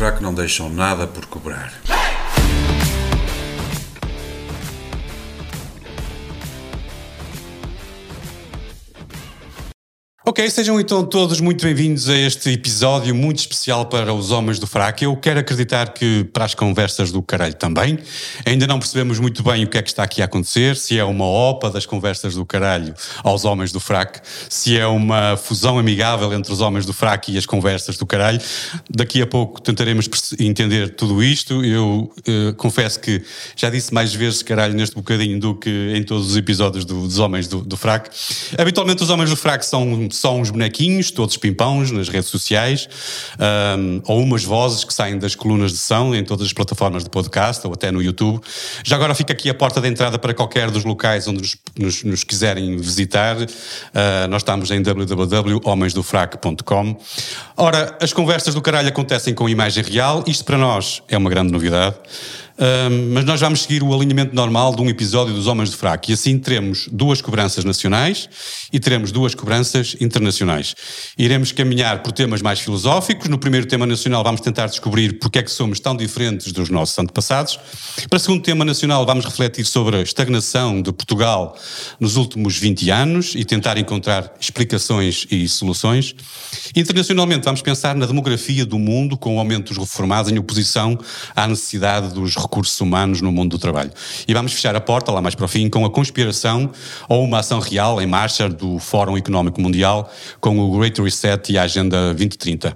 Fraco não deixam nada por cobrar. Ok, sejam então todos muito bem-vindos a este episódio muito especial para os homens do fraco. Eu quero acreditar que para as conversas do caralho também. Ainda não percebemos muito bem o que é que está aqui a acontecer, se é uma OPA das conversas do caralho aos homens do fraco, se é uma fusão amigável entre os homens do fraco e as conversas do caralho. Daqui a pouco tentaremos entender tudo isto. Eu uh, confesso que já disse mais vezes caralho neste bocadinho do que em todos os episódios do, dos homens do, do fraco. Habitualmente os homens do fraco são só uns bonequinhos, todos pimpãos, nas redes sociais, um, ou umas vozes que saem das colunas de som em todas as plataformas de podcast ou até no YouTube. Já agora fica aqui a porta de entrada para qualquer dos locais onde nos, nos, nos quiserem visitar. Uh, nós estamos em www.homensdofraco.com. Ora, as conversas do caralho acontecem com imagem real. Isto para nós é uma grande novidade. Mas nós vamos seguir o alinhamento normal de um episódio dos Homens de Fraco e assim teremos duas cobranças nacionais e teremos duas cobranças internacionais. Iremos caminhar por temas mais filosóficos. No primeiro tema nacional vamos tentar descobrir porque é que somos tão diferentes dos nossos antepassados. Para o segundo tema nacional vamos refletir sobre a estagnação de Portugal nos últimos 20 anos e tentar encontrar explicações e soluções. Internacionalmente vamos pensar na demografia do mundo com o aumento dos reformados em oposição à necessidade dos recursos humanos no mundo do trabalho. E vamos fechar a porta, lá mais para o fim, com a conspiração ou uma ação real em marcha do Fórum Económico Mundial com o Great Reset e a Agenda 2030.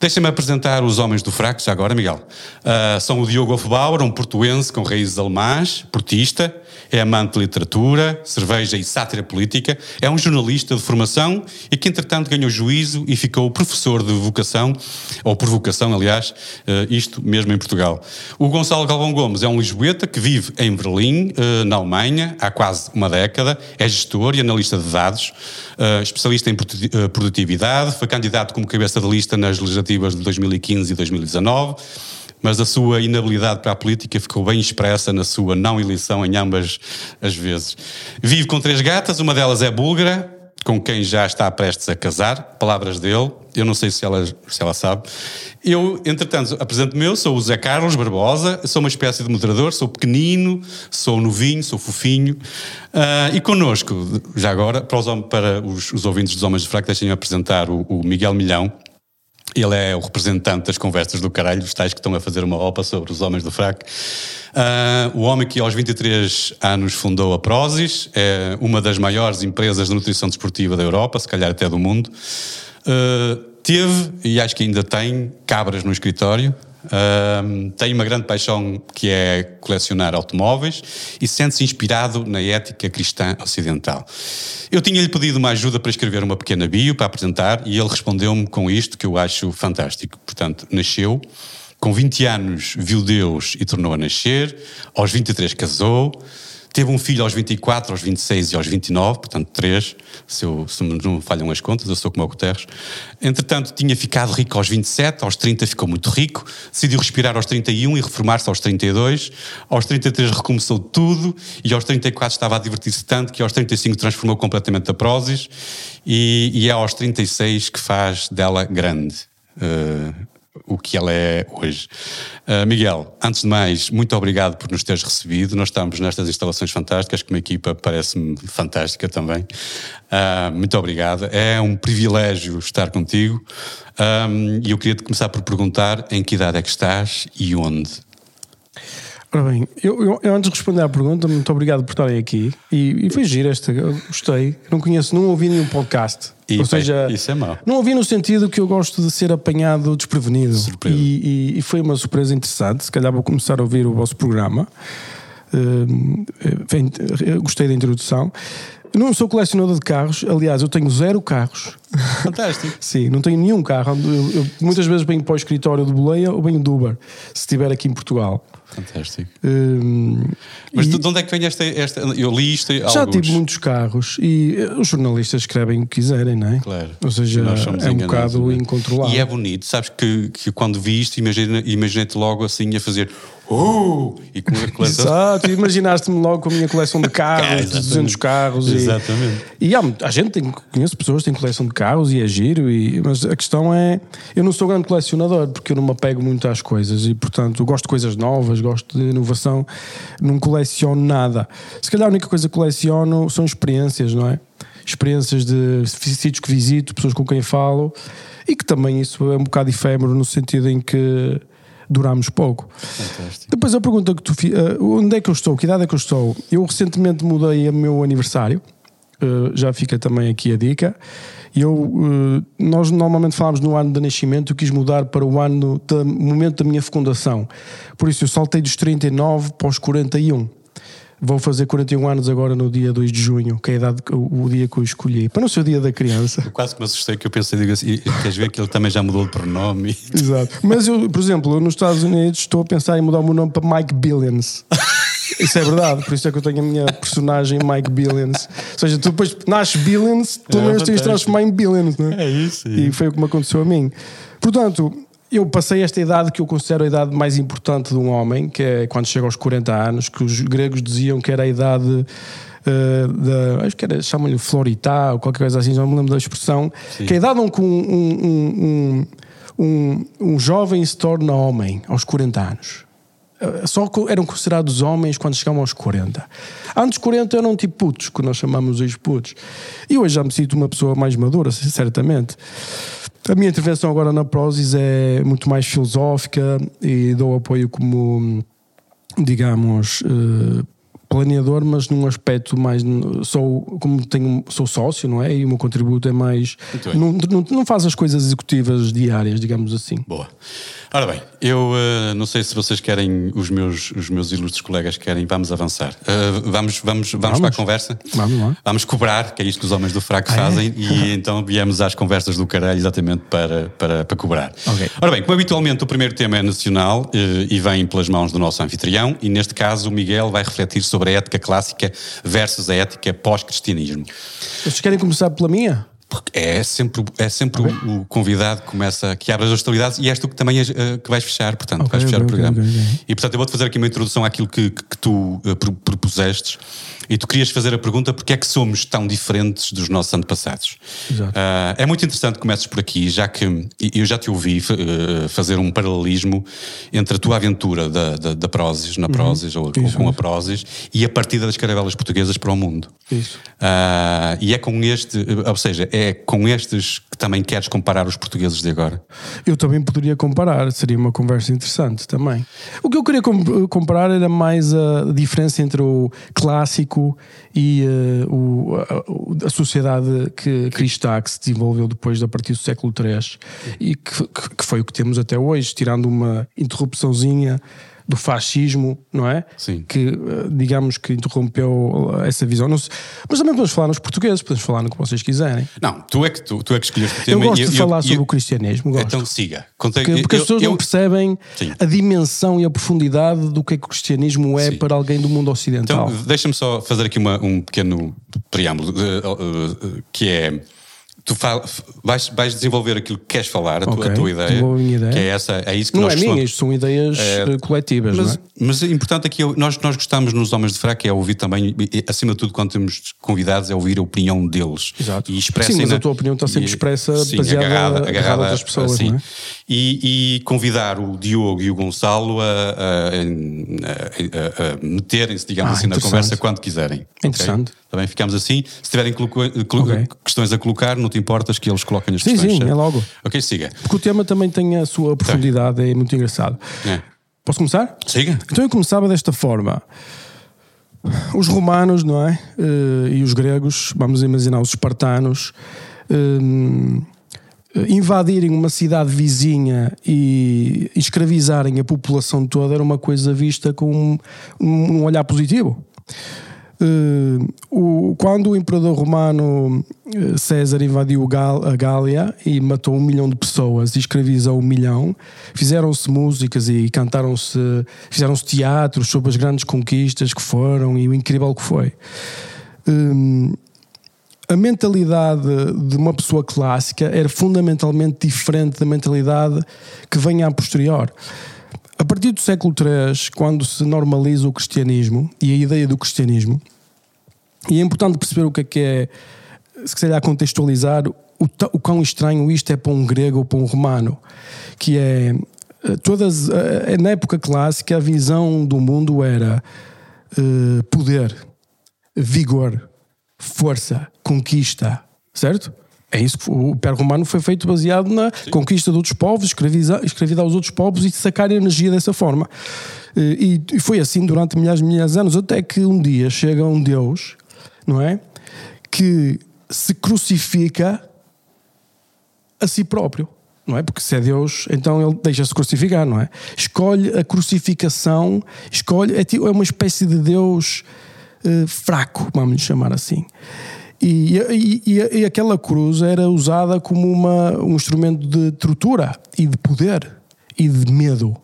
Deixem-me apresentar os homens do fraco, já agora, Miguel. Uh, são o Diogo Hofbauer, um portuense com raízes alemãs, portista, é amante de literatura, cerveja e sátira política, é um jornalista de formação e que, entretanto, ganhou juízo e ficou professor de vocação, ou por vocação, aliás, uh, isto mesmo em Portugal. O Gonçalo Galvão Gomes é um lisboeta que vive em Berlim, uh, na Alemanha, há quase uma década, é gestor e analista de dados, uh, especialista em produtividade, foi candidato como cabeça de lista nas legislativas de 2015 e 2019 mas a sua inabilidade para a política ficou bem expressa na sua não eleição em ambas as vezes. Vive com três gatas, uma delas é búlgara, com quem já está prestes a casar, palavras dele, eu não sei se ela, se ela sabe. Eu, entretanto, apresento-me eu, sou o Zé Carlos Barbosa, sou uma espécie de moderador, sou pequenino, sou novinho, sou fofinho, uh, e connosco, já agora, para os, para os, os ouvintes dos Homens de Fraco, deixem-me apresentar o, o Miguel Milhão, ele é o representante das conversas do caralho, os tais que estão a fazer uma roupa sobre os homens do fraco. Uh, o homem que aos 23 anos fundou a Prozis, é uma das maiores empresas de nutrição desportiva da Europa, se calhar até do mundo. Uh, teve, e acho que ainda tem, cabras no escritório. Um, tem uma grande paixão que é colecionar automóveis e sente-se inspirado na ética cristã ocidental. Eu tinha-lhe pedido uma ajuda para escrever uma pequena bio para apresentar e ele respondeu-me com isto que eu acho fantástico. Portanto, nasceu, com 20 anos viu Deus e tornou a nascer, aos 23 casou, Teve um filho aos 24, aos 26 e aos 29, portanto três, se, eu, se não falham as contas, eu sou como o Guterres. Entretanto, tinha ficado rico aos 27, aos 30 ficou muito rico, decidiu respirar aos 31 e reformar-se aos 32, aos 33 recomeçou tudo e aos 34 estava a divertir-se tanto que aos 35 transformou completamente a Prozis e, e é aos 36 que faz dela grande. Uh, o que ela é hoje. Uh, Miguel, antes de mais, muito obrigado por nos teres recebido. Nós estamos nestas instalações fantásticas, que uma equipa parece-me fantástica também. Uh, muito obrigado. É um privilégio estar contigo. Um, e eu queria te começar por perguntar em que idade é que estás e onde? Ora bem, eu, eu, eu, antes de responder à pergunta, muito obrigado por estarem aqui. E, e foi giro esta, gostei. Não conheço, não ouvi nenhum podcast. E, Ou seja, isso é mau. Não ouvi no sentido que eu gosto de ser apanhado desprevenido. E, e, e, foi uma surpresa interessante. Se calhar vou começar a ouvir o vosso programa. Uh, gostei da introdução. não sou colecionador de carros, aliás, eu tenho zero carros. Fantástico. Sim, não tenho nenhum carro. Eu, eu, muitas vezes venho para o escritório de boleia ou venho de Uber, se estiver aqui em Portugal. Fantástico. Um, Mas e, de onde é que vem esta, esta. Eu li isto. Já alguns. tive muitos carros e eh, os jornalistas escrevem o que quiserem, não é? Claro. Ou seja, é um bocado é? incontrolável. E é bonito, sabes que, que quando vi isto, imaginei-te logo assim a fazer Uh! E com a coleção. Exato, imaginaste-me logo com a minha coleção de carros, de 200 carros. Exatamente. E, e há, a gente tem, conheço pessoas que têm coleção de carros e é giro, e, mas a questão é: eu não sou grande colecionador porque eu não me apego muito às coisas e, portanto, gosto de coisas novas, gosto de inovação, não coleciono nada. Se calhar a única coisa que coleciono são experiências, não é? Experiências de sítios que visito, pessoas com quem falo, e que também isso é um bocado efêmero no sentido em que durámos pouco. Fantástico. Depois a pergunta que tu uh, onde é que eu estou? Que idade é que eu estou? Eu recentemente mudei o meu aniversário, uh, já fica também aqui a dica. Eu, uh, nós normalmente falamos no ano de nascimento, eu quis mudar para o ano, do momento da minha fecundação. Por isso eu saltei dos 39 para os 41. Vou fazer 41 anos agora no dia 2 de junho, que é a idade, o, o dia que eu escolhi, para não ser o dia da criança. Eu quase que me assustei que eu pensei, digo assim, queres ver que ele também já mudou de pronome? Exato. Mas eu, por exemplo, nos Estados Unidos estou a pensar em mudar o meu nome para Mike Billions. Isso é verdade, por isso é que eu tenho a minha personagem Mike Billions. Ou seja, tu depois nasces Billions, pelo é, menos tens de transformar em Billions, não é? É isso. É. E foi o que me aconteceu a mim. Portanto, eu passei esta idade que eu considero a idade mais importante de um homem, que é quando chega aos 40 anos, que os gregos diziam que era a idade uh, da. Acho que era, chamam-lhe Floritá ou qualquer coisa assim, não me lembro da expressão, Sim. que é a idade onde um, um, um, um, um jovem se torna homem aos 40 anos só eram considerados homens quando chegavam aos 40. Antes dos 40 eram tipo putos, que nós chamamos hoje putos. E hoje já me sinto uma pessoa mais madura, certamente. A minha intervenção agora na Prozis é muito mais filosófica e dou apoio como, digamos, eh, planeador, mas num aspecto mais. Sou, como tenho, sou sócio, não é? E o meu contributo é mais. Não, não, não faz as coisas executivas diárias, digamos assim. Boa. Ora bem, eu uh, não sei se vocês querem, os meus, os meus ilustres colegas querem, vamos avançar. Uh, vamos, vamos, vamos, vamos, para a conversa? Vamos lá. Vamos cobrar, que é isto que os homens do fraco ah, é? fazem, é? e então viemos às conversas do caralho exatamente para, para, para cobrar. Okay. Ora bem, como habitualmente o primeiro tema é nacional uh, e vem pelas mãos do nosso anfitrião, e neste caso o Miguel vai refletir sobre a ética clássica versus a ética pós-cristianismo. Vocês querem começar pela minha? Porque é sempre, é sempre okay. o, o, convidado que começa, que abre as hostilidades e és tu que também és, uh, que vais fechar, portanto, okay, vais fechar okay, o programa. E portanto, eu vou-te fazer aqui uma introdução àquilo que, que, que tu uh, propusestes e tu querias fazer a pergunta porque é que somos tão diferentes dos nossos antepassados. Uh, é muito interessante que comeces por aqui, já que eu já te ouvi uh, fazer um paralelismo entre a tua aventura da, da, da Prozis, na. Prozis uhum. ou, ou, com a Prozis, e a partida das caravelas portuguesas para o mundo. Isso. Uh, e é com este, ou seja, é com estes que também queres comparar os portugueses de agora? Eu também poderia comparar, seria uma conversa interessante também. O que eu queria comparar era mais a diferença entre o clássico e uh, o, a, a, sociedade que cristã que se desenvolveu depois da partir do século III e que, que foi o que temos até hoje, tirando uma interrupçãozinha do fascismo, não é? Sim. Que, eh, digamos, que interrompeu essa visão. Mas também podemos falar nos portugueses, podemos falar no que vocês quiserem. Não, tu é que, tu, tu é que escolheste o tema. Eu gosto eu, de falar eu, sobre eu, o cristianismo, gosto. Então siga. Conte, porque, porque as pessoas não percebem Sim. a dimensão e a profundidade do que é que o cristianismo é Sim. para alguém do mundo ocidental. Então, deixa-me só fazer aqui uma, um pequeno preâmbulo, uh, que é tu vais, vais, desenvolver aquilo que queres falar, a, okay, tua, a tua ideia, ideia, que é essa, é isso que não nós é minha, isto são ideias é, coletivas, mas, é? mas é importante aqui, nós, nós gostamos nos Homens de Fraco é ouvir também, acima de tudo, quando temos convidados, é ouvir a opinião deles. Exato. E sim, mas a tua opinião está sempre expressa sim, baseada agarrada, agarrada das pessoas, assim, é? E, e, convidar o Diogo e o Gonçalo a, a, a, a meterem-se, digamos ah, assim, na conversa quando quiserem. Interessante. Okay? Também ficamos assim. Se tiverem okay. questões a colocar, não te importas que eles coloquem as sim, questões. Sim, sim, é logo. Ok, siga. Porque o tema também tem a sua profundidade, tem. é muito engraçado. É. Posso começar? Siga. Então eu começava desta forma. Os romanos, não é? Uh, e os gregos, vamos imaginar os espartanos, uh, invadirem uma cidade vizinha e escravizarem a população toda era uma coisa vista com um, um olhar positivo. Uh, o, quando o imperador romano uh, César invadiu Gal, a Gália e matou um milhão de pessoas e escravizou um milhão, fizeram-se músicas e cantaram-se, fizeram-se teatros sobre as grandes conquistas que foram e o incrível que foi. Uh, a mentalidade de uma pessoa clássica era fundamentalmente diferente da mentalidade que vem a posterior. A partir do século III, quando se normaliza o cristianismo e a ideia do cristianismo, e é importante perceber o que é que é, se calhar contextualizar o, o quão estranho isto é para um grego ou para um romano, que é eh, todas eh, na época clássica a visão do mundo era uh, poder, vigor, força, conquista, certo? É isso que o Império Romano foi feito baseado na Sim. conquista de outros povos, escravidar os outros povos e sacar energia dessa forma. E, e foi assim durante milhares e milhares de anos, até que um dia chega um Deus, não é? Que se crucifica a si próprio, não é? Porque se é Deus, então ele deixa-se crucificar, não é? Escolhe a crucificação, escolhe, é, tipo, é uma espécie de Deus uh, fraco, vamos chamar assim. E, e, e, aquela cruz era usada como uma, um instrumento de tortura e de poder e de medo.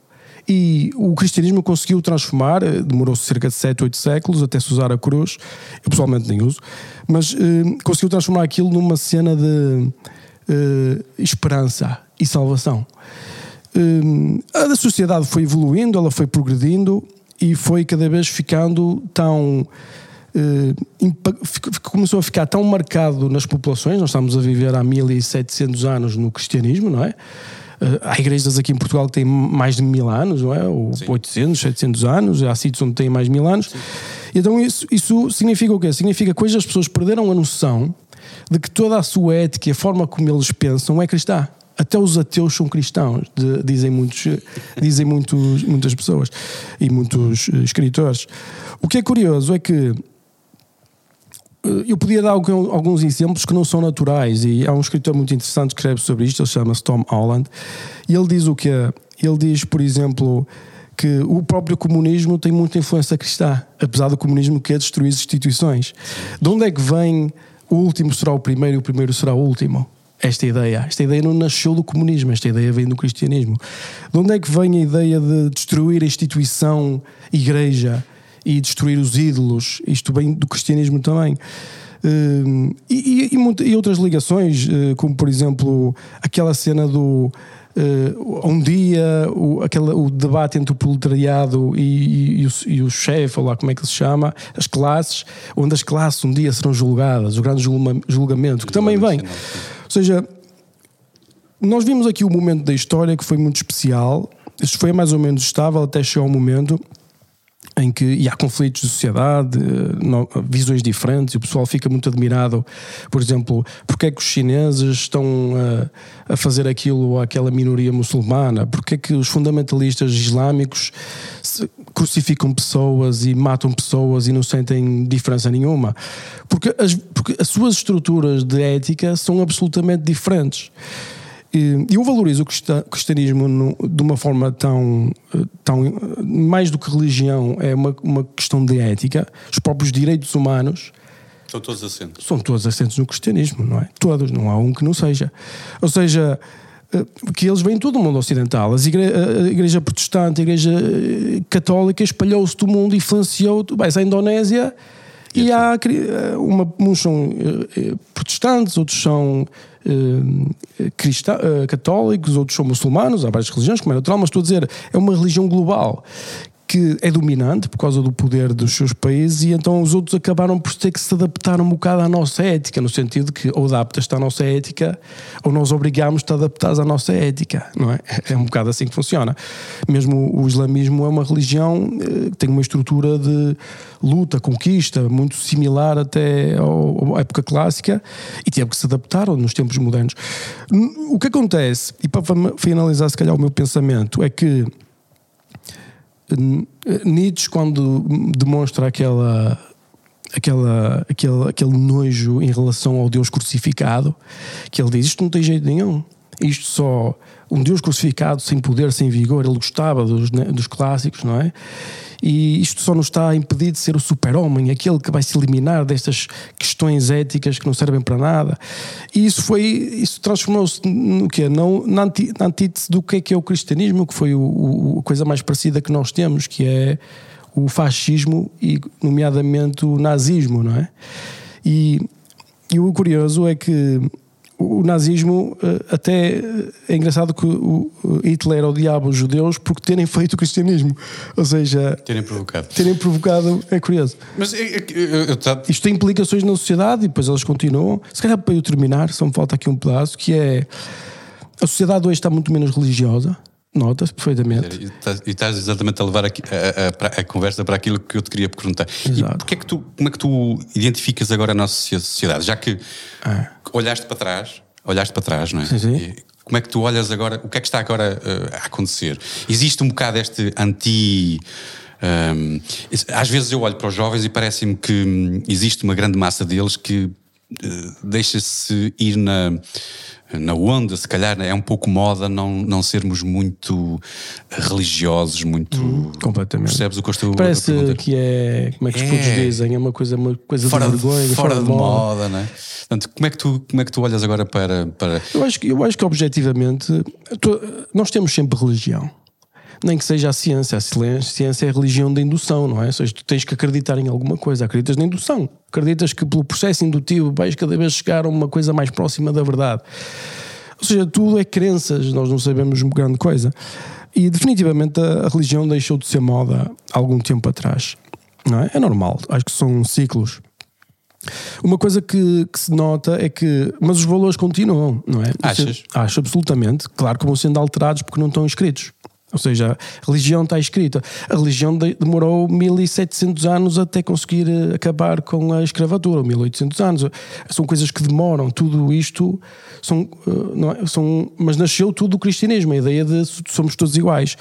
E o cristianismo conseguiu transformar, eh, demorou cerca de 7, 8 séculos até se usar a cruz, eu pessoalmente nem uso, mas eh, conseguiu transformar aquilo numa cena de eh, esperança e salvação. Eh, a sociedade foi evoluindo, ela foi progredindo e foi cada vez ficando tão começou a ficar tão marcado nas populações. Nós estamos a viver há 1700 anos no cristianismo, não é? Uh, há igrejas aqui em Portugal que têm mais de mil anos, não é? Ou Sim. 800, 700 anos. Há sítios onde têm mais de mil anos. Sim. Então isso, isso significa o quê? Significa que hoje as pessoas perderam a noção de que toda a sua ética e a forma como eles pensam é cristã. Até os ateus são cristãos, de, dizem, muitos, dizem muitos, muitas pessoas e muitos eh, escritores. O que é curioso é que eu podia dar alguns exemplos que não são naturais e há um escritor muito interessante que escreve sobre isto, ele chama-se Tom Holland e ele diz o que Ele diz, por exemplo, que o próprio comunismo tem muita influência cristã, apesar do comunismo que é destruir as instituições. De onde é que vem o último será o primeiro e o primeiro será o último? Esta ideia. Esta ideia não nasceu do comunismo, esta ideia vem do cristianismo. De onde é que vem a ideia de destruir a instituição igreja? E destruir os ídolos, isto bem do cristianismo também. Uh, e, e, e, outras ligações, uh, como por exemplo aquela cena do uh, um dia o, aquela, o debate entre o proletariado e, e o, e o chefe, ou lá como é que se chama, as classes, onde as classes um dia serão julgadas, o grande julgamento, que também vem. Ou seja, nós vimos aqui o momento da história que foi muito especial, isto foi mais ou menos estável até chegar ao momento em que e há conflitos de sociedade, eh, visões diferentes, e o pessoal fica muito admirado, por exemplo, porque é que os chineses estão a, a fazer aquilo àquela minoria muçulmana, porque é que os fundamentalistas islâmicos crucificam pessoas e matam pessoas e não sentem diferença nenhuma, porque as, porque as suas estruturas de ética são absolutamente diferentes. Eu valorizo o cristianismo de uma forma tão, tão. mais do que religião, é uma, uma questão de ética. Os próprios direitos humanos. São todos assentes. São todos assentes no cristianismo, não é? Todos, não há um que não seja. Ou seja, eh, que eles vêm de todo o mundo ocidental. As igre a igreja protestante, a igreja eh, católica espalhou-se do mundo, influenciou. Vai à Indonésia e, e há eh, uma, uns são protestantes, outros são uh, cristã, uh, católicos, outros são muçulmanos, há várias religiões, como é natural, mas estou a dizer, é uma religião global que é dominante por causa do poder dos seus países e então os outros acabaram por ter que se adaptar um bocado à nossa ética, no sentido que ou adaptas-te à nossa ética ou nós obrigamos-te a adaptar à nossa ética, não é? É um bocado assim que funciona. Mesmo o islamismo é uma religião eh, que tem uma estrutura de luta, conquista, muito similar até à época clássica e teve que se adaptar nos tempos modernos. O que acontece, e para finalizar se calhar o meu pensamento, é que Nietzsche, quando demonstra aquela, aquela, aquele, aquele nojo em relação ao Deus crucificado, que ele diz: Isto não tem jeito nenhum. Isto só um Deus crucificado, sem poder, sem vigor, ele gostava dos, né, dos clássicos, não é? E isto só nos está a impedir de ser o super-homem, aquele que vai se eliminar destas questões éticas que não servem para nada. E isso foi, isso transformou-se no quê? Não, na, na antítese do que é que é o cristianismo, que foi o, o, a coisa mais parecida que nós temos, que é o fascismo e, nomeadamente, o nazismo, não é? E, e o curioso é que o nazismo eh, até eh, é engraçado que o Hitler odiava os judeus porque terem feito o cristianismo, ou seja, terem provocado. Terem provocado é curioso. Mas eu, eu, eu, isto tem implicações na sociedade e depois elas continuam. Se calhar para eu terminar, só me falta aqui um pedaço que é a sociedade hoje está muito menos religiosa. Nota-se perfeitamente. E estás exatamente a levar a, a, a, a, conversa para aquilo que eu te queria perguntar. Exato. E é que tu, como é que tu identificas agora a nossa sociedade? Já que é. olhaste para trás, olhaste para trás, não é? Sim, sim. como é que tu olhas agora, o que é que está agora uh, a acontecer? Existe um bocado este anti. Um, às vezes eu olho para os jovens e parece-me que hum, existe uma grande massa deles que deixa-se ir na na onda, se calhar é um pouco moda não, não sermos muito religiosos, muito. Hum, completamente. Percebes o que eu estou Parece a que é. Como é que os é. dizem? É uma coisa, uma coisa fora de vergonha, de, fora, fora de, moda, moda não é? Portanto, como é, que tu, como é que tu olhas agora para. para... Eu, acho que, eu acho que objetivamente nós temos sempre religião nem que seja a ciência. A ciência é a religião da indução, não é? Ou seja, tu tens que acreditar em alguma coisa, acreditas na indução, acreditas que pelo processo indutivo vais cada vez chegar a uma coisa mais próxima da verdade. Ou seja, tudo é crenças, nós não sabemos grande coisa. E definitivamente a, a religião deixou de ser moda há algum tempo atrás. Não é? é normal, acho que são ciclos. Uma coisa que, que, se nota é que. Mas os valores continuam, não é? Achas? Acho absolutamente. Claro que vão sendo alterados porque não estão escritos. Ou seja, a religião está escrita. A religião demorou 1700 anos até conseguir eh, acabar com a escravatura, 1800 anos. São coisas que demoram. Tudo isto são, eh, é? são mas nasceu tudo do cristianismo, a ideia de somos todos iguais.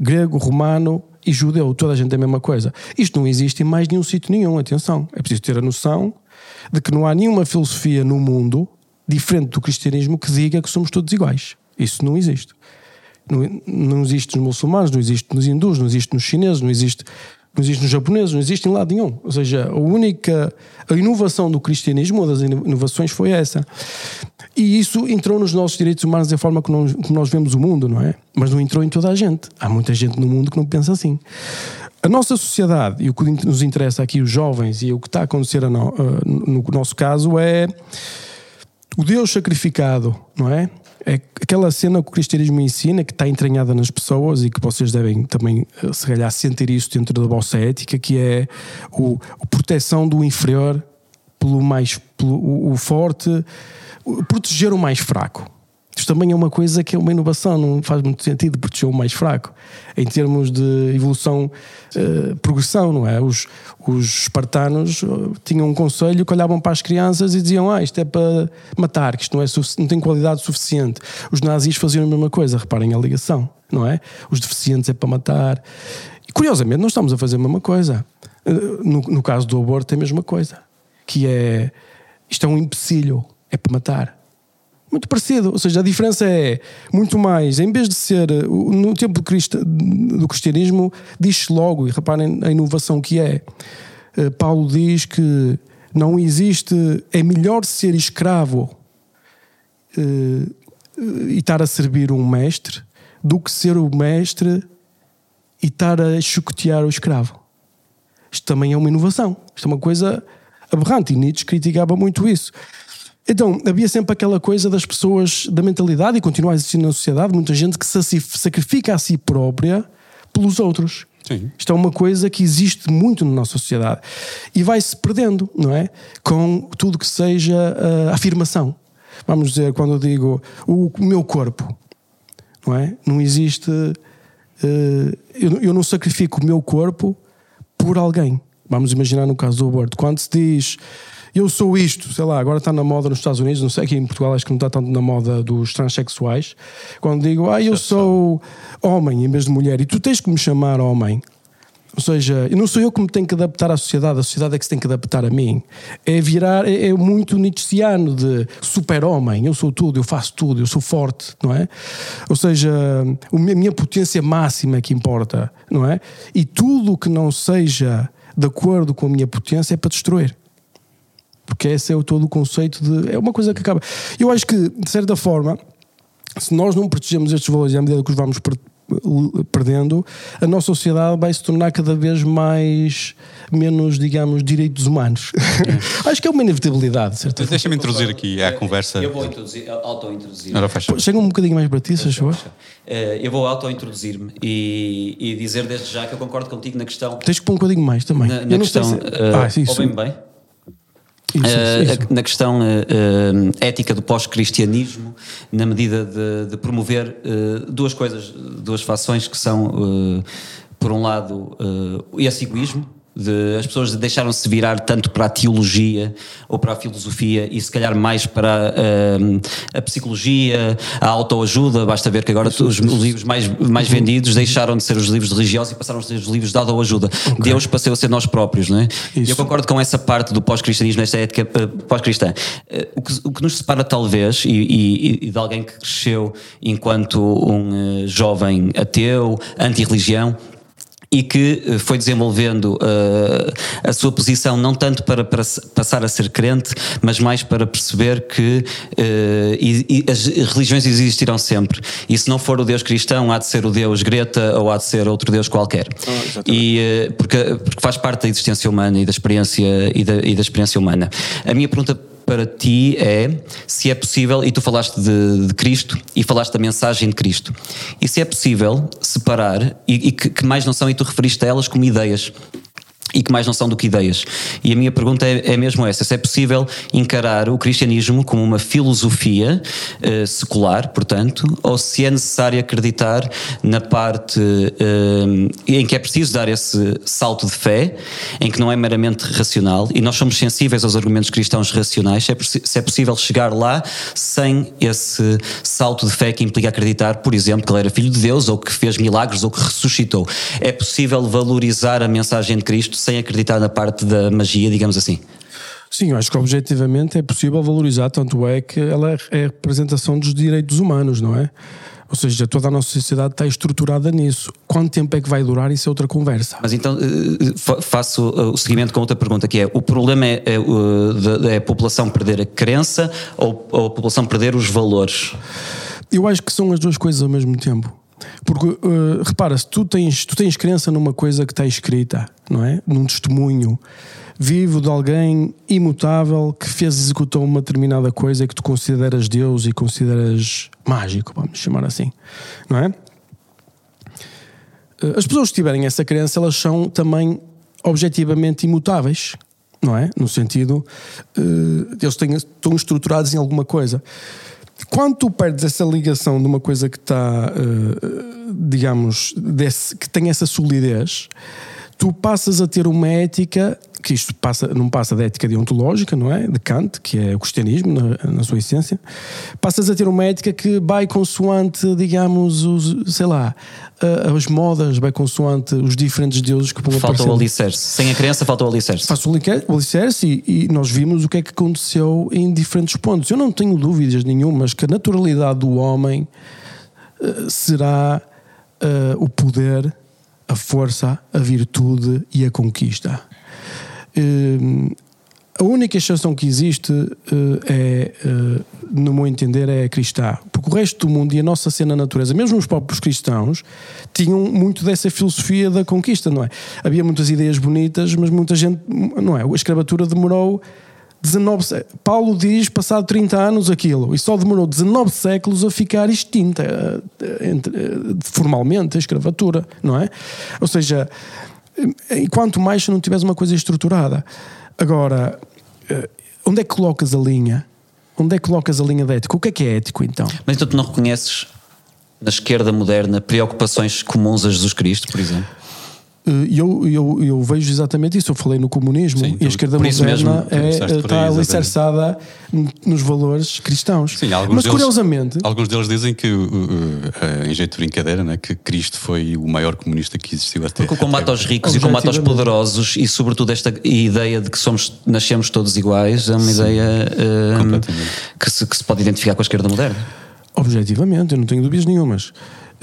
Grego, romano e judeu, toda a gente é a mesma coisa. Isto não existe em mais nenhum sítio nenhum, atenção. É preciso ter a noção de que não há nenhuma filosofia no mundo diferente do cristianismo que diga que somos todos iguais. Isso não existe. Não, existe nos muçulmanos, não existe nos hindus, não existe nos chineses, não existe, não existe nos japoneses, não existe em lado nenhum. Ou seja, a única a inovação do cristianismo, uma das inovações foi essa. E isso entrou nos nossos direitos humanos da forma como nós, como nós vemos o mundo, não é? Mas não entrou em toda a gente. Há muita gente no mundo que não pensa assim. A nossa sociedade, e o que nos interessa aqui, os jovens, e o que está a acontecer no, no nosso caso, é o Deus sacrificado, não é? É aquela cena que o cristianismo ensina, que está entranhada nas pessoas e que vocês devem também, eh, se calhar, sentir isso dentro da vossa ética, que é o, a proteção do inferior pelo mais pelo, o, o forte, proteger o mais fraco. Isto também é uma coisa que é uma inovação, não faz muito sentido proteger o mais fraco. Em termos de evolução, uh, progressão, não é? Os, os espartanos eh, tinham um conselho que olhavam para as crianças e diziam: Ah, isto é para matar, que isto não, é não tem qualidade suficiente. Os nazis faziam a mesma coisa, reparem a ligação, não é? Os deficientes é para matar. E curiosamente, nós estamos a fazer a mesma coisa. Eh, no, no caso do aborto, é a mesma coisa. Que é: isto é um empecilho, é para matar muito parecido. Ou seja, a diferença é muito mais, em vez de ser no tempo do cristianismo, diz-se logo, e reparem a inovação que é. Eh, Paulo diz que não existe, é melhor ser escravo eh, e estar a servir um mestre do que ser o mestre e estar a chicotear o escravo. Isto também é uma inovação. Isto é uma coisa aberrante e Nietzsche criticava muito isso. Então, havia sempre aquela coisa das pessoas, da mentalidade, e continua a existir na sociedade, muita gente que se sacrifica a si própria pelos outros. Sim. Isto é uma coisa que existe muito na nossa sociedade e vai-se perdendo, não é? Com tudo que seja uh, afirmação. Vamos dizer, quando eu digo o, o meu corpo, não é? Não existe. Uh, eu, eu não sacrifico o meu corpo por alguém. Vamos imaginar no caso do aborto. Quando se diz eu sou isto, sei lá, agora está na moda nos Estados Unidos, não sei, aqui em Portugal acho que não está tanto na moda dos transexuais. Quando digo, ah, eu sou homem em vez de mulher, e tu tens que me chamar homem, Ou seja, não sou eu que me tenho que adaptar à sociedade, a sociedade é que se tem que adaptar a mim. É virar, é, é muito nietzscheano de super-homem, eu sou tudo, eu faço tudo, eu sou forte, não é? Ou seja, a minha potência máxima é que importa, não é? E tudo o que não seja de acordo com a minha potência é para destruir. Porque esse é o todo o conceito de. É uma coisa que acaba. Eu acho que, de certa forma, se nós não protegemos estes valores à medida que os vamos perdendo, a nossa sociedade vai se tornar cada vez mais menos, digamos, direitos humanos. É. Acho que é uma inevitabilidade, certo? Deixa-me introduzir aqui a conversa. Eu vou introduzir, auto-introduzir. Chega um bocadinho mais para ti, se achou? Eh, eu vou auto-introduzir-me e, e, dizer desde já que eu concordo contigo na questão. Tens que pôr um bocadinho mais também. Na, na questão. Se... Uh, ah, sim, ouvem bem? Isso, isso. na questão uh, ética do pós-cristianismo, na medida de, de promover uh, duas coisas, duas fações que são, por um lado, esse egoísmo de, as pessoas deixaram-se virar tanto para a teologia ou para a filosofia e se calhar mais para uh, a psicologia, a autoajuda. Basta ver que agora isso, os, isso. livros mais, mais uhum. vendidos deixaram de ser os livros religiosos e passaram a ser os livros de autoajuda. Okay. Deus passou a ser nós próprios, não é? Eu concordo com essa parte do pós-cristianismo, nesta ética uh, pós-cristã. Uh, o, que, o que nos separa, talvez, e, e, e, de alguém que cresceu enquanto um jovem ateu, anti-religião, e que eh, foi desenvolvendo uh, a sua posição não tanto para, para, passar a ser crente, mas mais para perceber que uh, e, e as religiões existirão sempre. E se não for o Deus cristão, há de ser o Deus Greta ou há de ser outro Deus qualquer. Ah, e, uh, porque, porque faz parte da existência humana e da experiência e da, e da experiência humana. A minha pergunta para ti é se é possível, e tu falaste de, de, Cristo e falaste da mensagem de Cristo, e se é possível separar, e, e que, que, mais não são, e tu referiste a elas como ideias, e que mais não são do que ideias. E a minha pergunta é, é mesmo essa: se é possível encarar o cristianismo como uma filosofia uh, secular, portanto, ou se é necessário acreditar na parte uh, em que é preciso dar esse salto de fé, em que não é meramente racional, e nós somos sensíveis aos argumentos cristãos racionais, se é, se é possível chegar lá sem esse salto de fé que implica acreditar, por exemplo, que ele era filho de Deus, ou que fez milagres, ou que ressuscitou. É possível valorizar a mensagem de Cristo sem acreditar na parte da magia, digamos assim. Sim, eu acho que objetivamente é possível valorizar, tanto é que ela é a representação dos direitos humanos, não é? Ou seja, toda a nossa sociedade está estruturada nisso. Quanto tempo é que vai durar? Isso é outra conversa. Mas então eh, faço eh, o seguimento com outra pergunta, que é: o problema é, é, é a população perder a crença ou, ou a população perder os valores? Eu acho que são as duas coisas ao mesmo tempo. Porque, uh, repara, se tu tens, tu tens crença numa coisa que está escrita, não é? Num testemunho vivo de alguém imutável que fez, executou uma determinada coisa que tu consideras Deus e consideras mágico, vamos chamar assim, não é? Uh, as pessoas que tiverem essa crença, elas são também objetivamente imutáveis, não é? No sentido, uh, eles têm, estão estruturados em alguma coisa quando tu perdes essa ligação de uma coisa que está, uh, digamos, desse, que tem essa solidez, tu passas a ter uma ética que isto passa, não passa da ética deontológica, não é? De Kant, que é o cristianismo na, na, sua essência, passas a ter uma ética que vai consoante, digamos, os, sei lá, as modas, vai consoante os diferentes deuses que vão Falta o alicerce. Sem a crença, falta o alicerce. Falta o alicerce e, e nós vimos o que é que aconteceu em diferentes pontos. Eu não tenho dúvidas nenhumas que a naturalidade do homem uh, será uh, o poder, a força, a virtude e a conquista. Hum, a única exceção que existe uh, é, uh, no meu entender, é a cristã. Porque o resto do mundo e a nossa cena natureza, mesmo os próprios cristãos, tinham muito dessa filosofia da conquista, não é? Havia muitas ideias bonitas, mas muita gente, não é? A escravatura demorou 19 Paulo diz passado 30 anos aquilo e só demorou 19 séculos a ficar extinta formalmente a escravatura, não é? Ou seja, e quanto mais se não tiveres uma coisa estruturada. Agora, eh, onde é que colocas a linha? Onde é que colocas a linha de ético? O que é que é ético então? Mas então tu não reconheces na esquerda moderna preocupações comuns a Jesus Cristo, por exemplo? E eu, eu, eu vejo exatamente isso. Eu falei no comunismo Sim, e a esquerda moderna é, está alicerçada nos valores cristãos. Sim, alguns Mas deles, curiosamente. Alguns deles dizem que, uh, uh, em jeito de brincadeira, né, que Cristo foi o maior comunista que existiu até. Porque o combate aos ricos e o combate aos poderosos e, sobretudo, esta ideia de que somos, nascemos todos iguais é uma Sim, ideia uh, que, se, que se pode identificar com a esquerda moderna. Objetivamente, eu não tenho dúvidas nenhumas.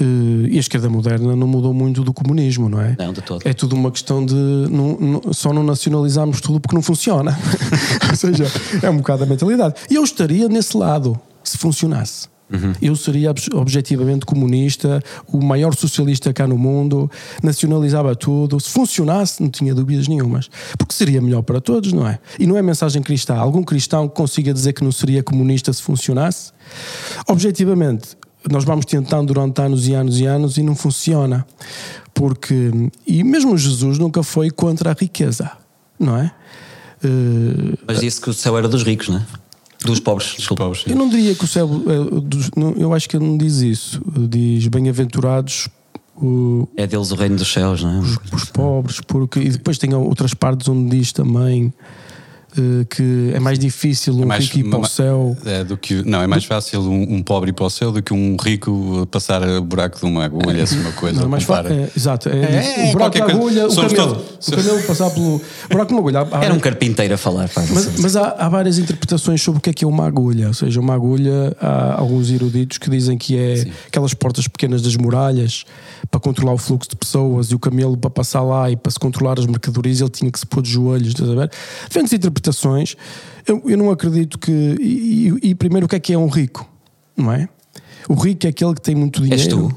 Uh, e a esquerda moderna não mudou muito do comunismo, não é? Não, de todo. É tudo uma questão de não, não, só não nacionalizarmos tudo porque não funciona. Ou seja, é um bocado a mentalidade. E eu estaria nesse lado, se funcionasse. Uhum. Eu seria objetivamente comunista, o maior socialista cá no mundo, nacionalizava tudo. Se funcionasse, não tinha dúvidas nenhumas. Porque seria melhor para todos, não é? E não é mensagem cristã. Algum cristão que consiga dizer que não seria comunista se funcionasse? Objetivamente, nós vamos tentando durante anos e anos e anos e não funciona. Porque, e mesmo Jesus nunca foi contra a riqueza, não é? Uh, Mas disse que o céu era dos ricos, não é? Dos pobres, desculpa. Pobres, eu não diria que o céu. É eu acho que ele não diz isso. Diz bem-aventurados. É deles o reino dos céus, não é? Os, os pobres, porque. E depois tem outras partes onde diz também eh, que é mais difícil um é mais, rico ir para o céu. É, do que, não, é mais fácil um, um, pobre ir para o céu do que um rico passar o buraco de uma agulha, é, assim uma coisa. Não, mais é, exato, é, é, o buraco da agulha, o camelo, todo... o camelo passar pelo buraco de uma agulha. Há, Era um carpinteiro a falar. Mas, mas há, há, várias interpretações sobre o que é que é uma agulha. Ou seja, uma agulha, há alguns eruditos que dizem que é Sim. aquelas portas pequenas das muralhas para controlar o fluxo de pessoas e o camelo para passar lá e para se controlar as mercadorias ele tinha que se pôr de joelhos, estás a ver? Diferentes interpretações. Eu, eu não acredito que. E, e, primeiro, o que é que é um rico? Não é? O rico é aquele que tem muito dinheiro. És tu?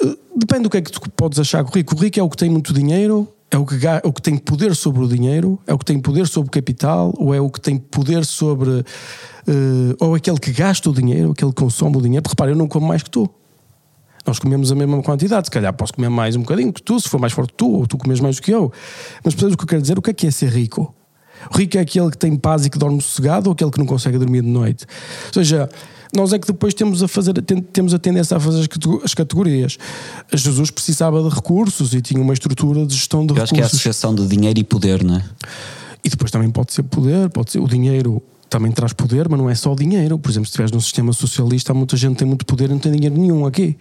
Eh, depende do que é que tu podes achar que o rico. O rico é o que tem muito dinheiro, é o que, é o que tem poder sobre o dinheiro, é o que tem poder sobre o capital, ou é o que tem poder sobre. Uh, ou aquele que gasta o dinheiro, aquele que consome o dinheiro. Porque repara, eu não como mais que tu. Nós comemos a mesma quantidade, se calhar posso comer mais um bocadinho que tu, se for mais forte que tu, ou tu comes mais do que eu. Mas percebes o que eu quero dizer? O que é que é ser rico? O rico é aquele que tem paz e que dorme sossegado ou aquele que não consegue dormir de noite? Ou seja, nós é que depois temos a fazer temos a tendência a fazer as categorias. Jesus precisava de recursos e tinha uma estrutura de gestão de eu recursos. Acho que é a associação de dinheiro e poder, não é? E depois também pode ser poder, pode ser o dinheiro também traz poder, mas não é só dinheiro. Por exemplo, se estiveres num sistema socialista, há muita gente que tem muito poder e não tem dinheiro nenhum aqui.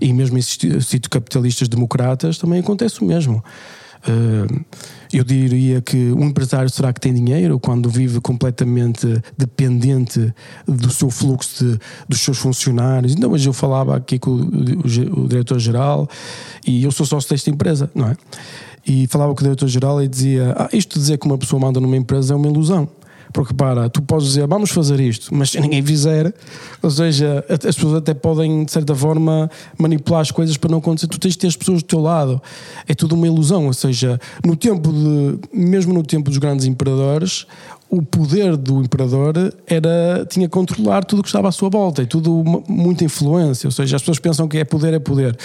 E mesmo em sítios capitalistas democratas também acontece o mesmo. Uh, eu diria que um empresário será que tem dinheiro quando vive completamente dependente do seu fluxo de, dos seus funcionários. Então, mas eu falava aqui com o, o, o diretor-geral e eu sou sócio desta empresa, não é? E falava com o diretor-geral e dizia: ah, Isto dizer que uma pessoa manda numa empresa é uma ilusão. Porque para, tu podes dizer vamos fazer isto, mas se ninguém fizer, ou seja, as pessoas até podem de certa forma manipular as coisas para não acontecer. Tu tens de ter as pessoas do teu lado. É tudo uma ilusão. Ou seja, no tempo de, mesmo no tempo dos grandes imperadores, o poder do imperador era tinha controlar tudo o que estava à sua volta e tudo muita influência. Ou seja, as pessoas pensam que é poder, é poder.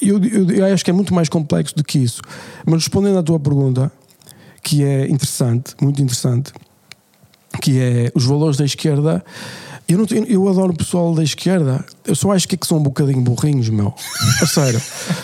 Eu, eu, eu acho que é muito mais complexo do que isso. Mas respondendo à tua pergunta, que é interessante, muito interessante, que é os valores da esquerda. Eu, não, eu adoro o pessoal da esquerda, eu só acho que, é que são um bocadinho burrinhos, meu. A sério.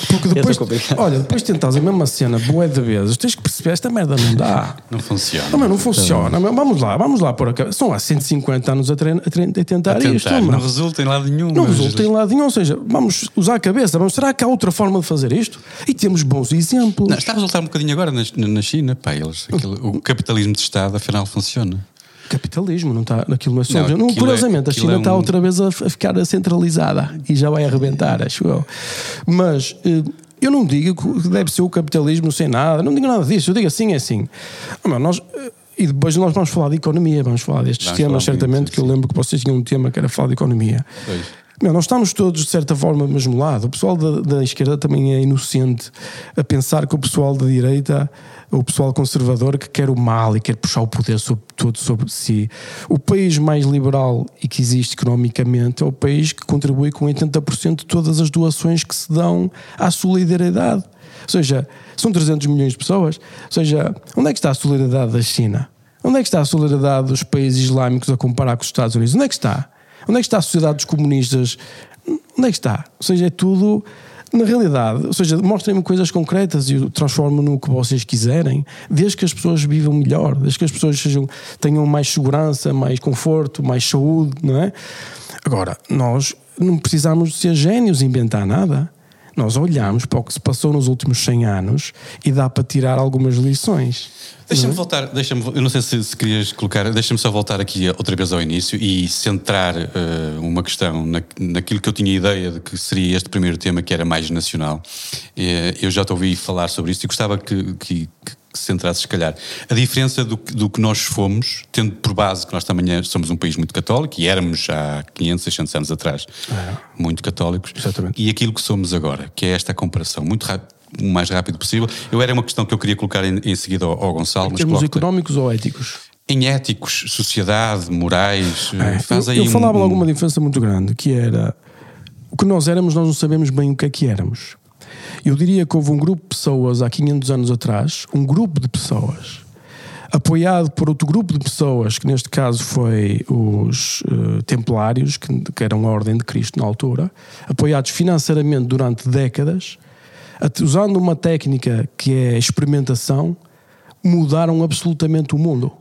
Porque depois, olha, depois tentas a mesma cena boé de vezes, tens que perceber esta merda não dá. Não funciona. Não, não funciona. Vamos lá, vamos lá por aqui. São há 150 anos a, treino, a, treino, a tentar, a tentar isto. Não resulta em lado nenhum. Não resulta em lado nenhum. Ou seja, vamos usar a cabeça. Vamos, será que há outra forma de fazer isto? E temos bons exemplos. Não, está a resultar um bocadinho agora na, na China, pá, eles, aquele, o capitalismo de Estado afinal funciona. Capitalismo, não está naquilo não é só. Não, não, curiosamente, é, a China é um... está outra vez a, ficar centralizada e já vai arrebentar, acho eu. Mas eh, eu não digo que deve ser o capitalismo sem nada, não digo nada disso, eu digo assim, é assim. Mas nós, eh, e depois nós vamos falar de economia, vamos falar destes vamos temas, falar certamente, que eu lembro que vocês tinham um tema que era falar de economia. Meu, nós estamos todos, de certa forma, mesmo lado. O pessoal da, da esquerda também é inocente a pensar que o pessoal da direita o pessoal conservador que quer o mal e quer puxar o poder sobre tudo sobre si. O país mais liberal e que existe economicamente é o país que contribui com 80% de todas as doações que se dão à solidariedade. Ou seja, são 300 milhões de pessoas. Ou seja, onde é que está a solidariedade da China? Onde é que está a solidariedade dos países islâmicos a comparar com os Estados Unidos? Onde é que está? Onde é que está a sociedade dos comunistas? Onde é que está? Ou seja, é tudo na realidade, ou seja, mostrem-me coisas concretas e transformo no que vocês quiserem, desde que as pessoas vivam melhor, desde que as pessoas sejam, tenham mais segurança, mais conforto, mais saúde, não é? Agora, nós não precisamos ser génios e inventar nada. Nós olhamos para o que se passou nos últimos 100 anos e dá para tirar algumas lições. Deixa-me é? voltar, deixa eu não sei se, se querias colocar, deixa-me só voltar aqui outra vez ao início e centrar uh, uma questão na, naquilo que eu tinha ideia de que seria este primeiro tema que era mais nacional. Uh, eu já te ouvi falar sobre isso e gostava que, que, que centrasses, se calhar, a diferença do, do que nós fomos, tendo por base que nós também somos um país muito católico e éramos há 500, 600 anos atrás é. muito católicos, Exatamente. e aquilo que somos agora, que é esta comparação muito rápida o mais rápido possível. Eu era uma questão que eu queria colocar em, em seguida ao, ao Gonçalo. Em termos económicos ou éticos? Em éticos, sociedade, morais. É, faz eu, aí eu falava um... alguma diferença muito grande, que era o que nós éramos, nós não sabemos bem o que é que éramos. Eu diria que houve um grupo de pessoas há 500 anos atrás, um grupo de pessoas, apoiado por outro grupo de pessoas, que neste caso foi os uh, Templários, que, que eram a Ordem de Cristo na altura, apoiados financeiramente durante décadas, usando uma técnica que é experimentação, mudaram absolutamente o mundo.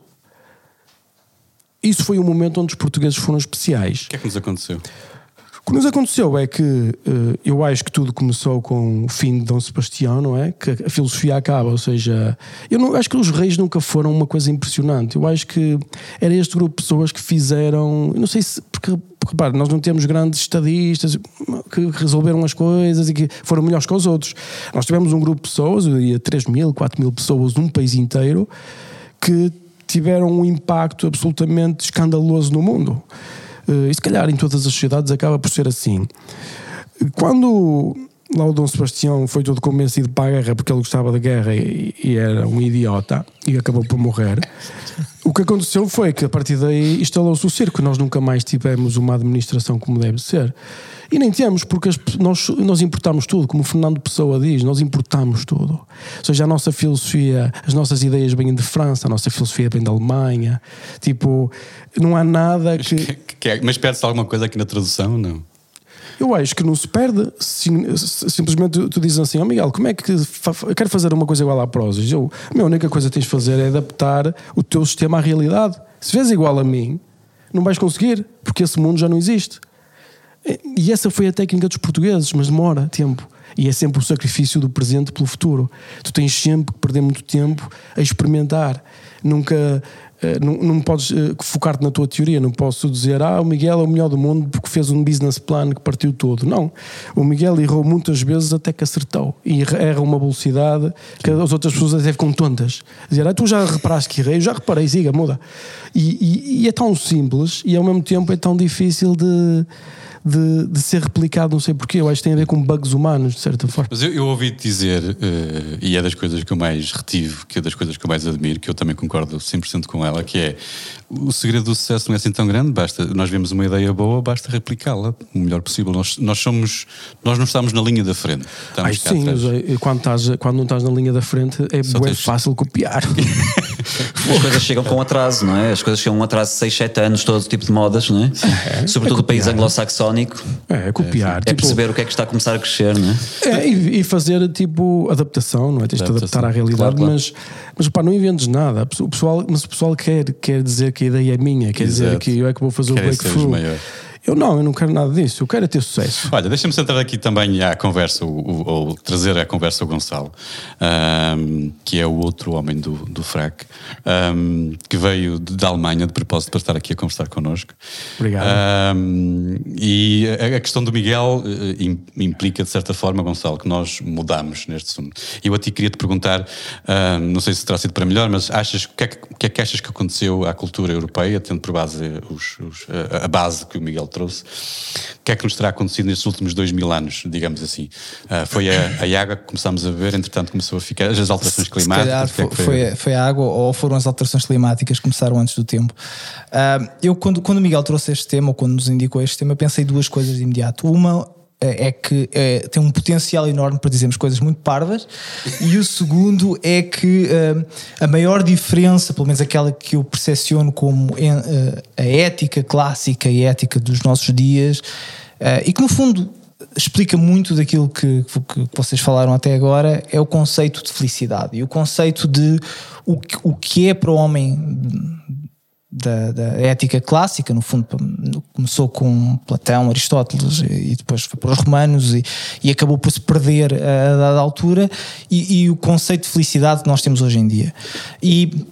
Isso foi um momento onde os portugueses foram especiais. O que é que nos aconteceu? O que nos aconteceu é que uh, eu acho que tudo começou com o fim de Dom Sebastião, não é? Que a filosofia acaba, ou seja, eu não acho que os reis nunca foram uma coisa impressionante. Eu acho que era este grupo de pessoas que fizeram, eu não sei se porque, porque repare, nós não temos grandes estadistas que resolveram as coisas e que foram melhores que os outros. Nós tivemos um grupo de pessoas, eu diria 3 mil, 4 mil pessoas num país inteiro que tiveram um impacto absolutamente escandaloso no mundo. Uh, e se calhar em todas as sociedades acaba por ser assim. Quando lá o Dom Sebastião foi todo convencido para a guerra porque ele gostava da guerra e, e, era um idiota e acabou por morrer. O que aconteceu foi que a partir daí instalou-se o circo. Nós nunca mais tivemos uma administração como deve ser. E nem temos, porque as, nós, nós importamos tudo, como o Fernando Pessoa diz, nós importamos tudo. Ou seja, a nossa filosofia, as nossas ideias vêm de França, a nossa filosofia vem da Alemanha. Tipo, não há nada que. Mas, que, é, mas perde-se alguma coisa aqui na tradução, não? Eu acho que não se perde. Sim, simplesmente tu, tu dizes assim: Ó oh Miguel, como é que. Eu quero fazer uma coisa igual à Prozis. Eu, a minha única coisa que tens de fazer é adaptar o teu sistema à realidade. Se fez igual a mim, não vais conseguir, porque esse mundo já não existe. E essa foi a técnica dos portugueses, mas demora tempo. E é sempre o sacrifício do presente pelo futuro. Tu tens sempre que perder muito tempo a experimentar. Nunca. Eh, não, não podes eh, focar-te na tua teoria. Não posso dizer, ah, o Miguel é o melhor do mundo porque fez um business plan que partiu todo. Não. O Miguel errou muitas vezes até que acertou. E erra uma velocidade que as outras pessoas até ficam tontas. Dizer, ah, tu já reparaste que errei? Já reparei, siga, muda. E, e, e é tão simples e ao mesmo tempo é tão difícil de de, de ser replicado, não sei porquê. Eu acho que tem a ver com bugs humanos, de certa forma. Mas eu, eu ouvi-te dizer, uh, e é das coisas que eu mais retive, que é das coisas que eu mais admiro, que eu também concordo 100% com ela, que é o segredo do sucesso não é assim tão grande, basta, nós vemos uma ideia boa, basta replicá-la o melhor possível. Nós, nós somos, nós não estamos na linha da frente. Ai, sim, quando, estás, quando não estás na linha da frente é tens... fácil copiar. As coisas chegam com atraso, não é? As coisas chegam com atraso de 6, 7 anos, todo tipo de modas, não é? é Sobretudo é o país anglo-saxónico. É, é copiar. É, tipo, perceber o que é que está a começar a crescer, não é? é e, e, fazer tipo adaptação, não é? Tens de adaptar à realidade, claro, mas, mas pá, não inventes nada. O pessoal, mas o pessoal quer, quer dizer que a ideia é minha, quer Exato. dizer que eu é que vou fazer Querem o breakthrough. Eu não, eu não quero nada disso, eu quero é ter sucesso. Olha, deixa-me centrar aqui também à conversa, ou, ou trazer à conversa o Gonçalo, um, que é o outro homem do, do FRAC, um, que veio da Alemanha de propósito para estar aqui a conversar connosco. Obrigado. Um, e a, a, questão do Miguel uh, implica, de certa forma, Gonçalo, que nós mudamos neste assunto. Eu a ti queria te perguntar, não sei se terá sido para melhor, mas achas, o que, é que, que é que achas que aconteceu à cultura europeia, tendo por base os, os, a, a base que o Miguel trouxe. O que é que nos terá acontecido nestes últimos dois mil anos, digamos assim? Uh, foi a, a, água que começámos a ver, entretanto começou a ficar, as alterações climáticas. Se calhar foi, foi, foi, a água ou foram as alterações climáticas que começaram antes do tempo. Uh, eu, quando, quando o Miguel trouxe este tema, ou quando nos indicou este tema, pensei duas coisas de imediato. Uma é que é, tem um potencial enorme para dizermos coisas muito parvas, e o segundo é que uh, a maior diferença, pelo menos aquela que eu percepciono como uh, a ética clássica e ética dos nossos dias, uh, e que no fundo explica muito daquilo que, que, vocês falaram até agora, é o conceito de felicidade. E o conceito de o, o que é para o homem da, da, ética clássica, no fundo começou com Platão, Aristóteles e depois foi para os romanos e, e acabou por se perder a dada altura e, e, o conceito de felicidade que nós temos hoje em dia. E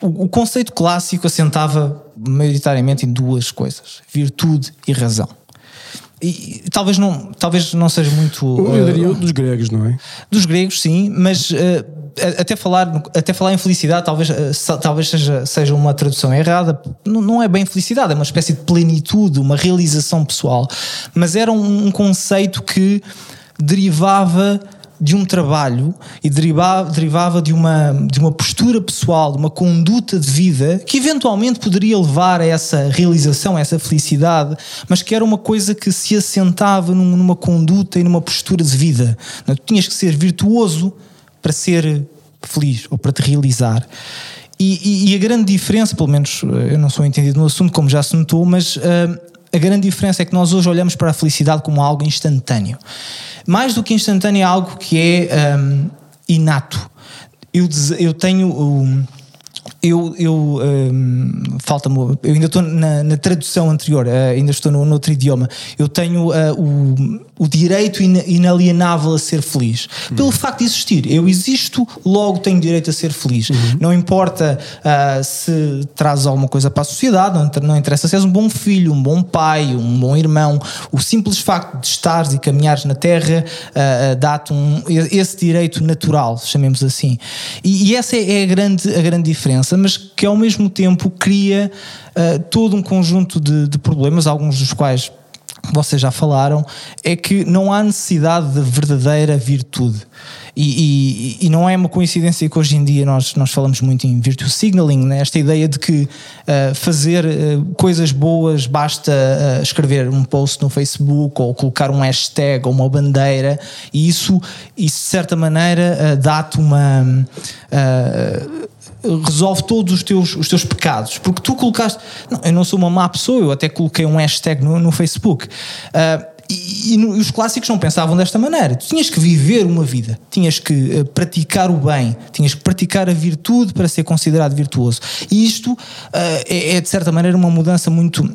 o, o conceito clássico assentava maioritariamente em duas coisas: virtude e razão. E, talvez não, talvez não seja muito. Eu diria uh, dos gregos, não é? Dos gregos, sim, mas uh, até, falar, até falar em felicidade talvez, uh, talvez seja, seja uma tradução errada. Não, não, é bem felicidade, é uma espécie de plenitude, uma realização pessoal. Mas era um, um conceito que derivava de um trabalho e derivava, derivava de, uma, de uma postura pessoal, de uma conduta de vida que eventualmente poderia levar a essa realização, a essa felicidade, mas que era uma coisa que se assentava num, numa conduta e numa postura de vida. Não, tu tinhas que ser virtuoso para ser feliz ou para te realizar. E, e, e, a grande diferença, pelo menos eh, eu não sou entendido no assunto, como já se notou, mas uh, a grande diferença é que nós hoje olhamos para a felicidade como algo instantâneo mais do que instantâneo, é algo que é um, inato. Eu, eu tenho. Um, eu, eu um, falta-me, eu ainda estou na, na tradução anterior, uh, ainda estou no, outro idioma. Eu tenho uh, o, o direito inalienável a ser feliz. Uhum. Pelo facto de existir. Eu existo, logo tenho direito a ser feliz. Uhum. Não importa uh, se traz alguma coisa para a sociedade, não, não interessa se és um bom filho, um bom pai, um bom irmão. O simples facto de estares e caminhares na terra uh, dá-te um, esse direito natural, chamemos assim. E, e, essa é a grande, a grande diferença, mas que ao mesmo tempo cria uh, todo um conjunto de, de problemas, alguns dos quais vocês já falaram, é que não há necessidade de verdadeira virtude. E, e, e, não é uma coincidência que hoje em dia nós, nós falamos muito em virtue signaling, né? esta ideia de que uh, fazer uh, coisas boas basta uh, escrever um post no Facebook ou colocar um hashtag ou uma bandeira, e isso, isso de certa maneira, dá-te uma resolve todos os teus, os teus pecados. Porque tu colocaste. Não, eu não sou uma má pessoa, eu até coloquei um hashtag no, no Facebook. Uh, e, e, os clássicos não pensavam desta maneira. Tu tinhas que viver uma vida, tinhas que uh, praticar o bem, tinhas que praticar a virtude para ser considerado virtuoso. E isto uh, é, é, de certa maneira, uma mudança muito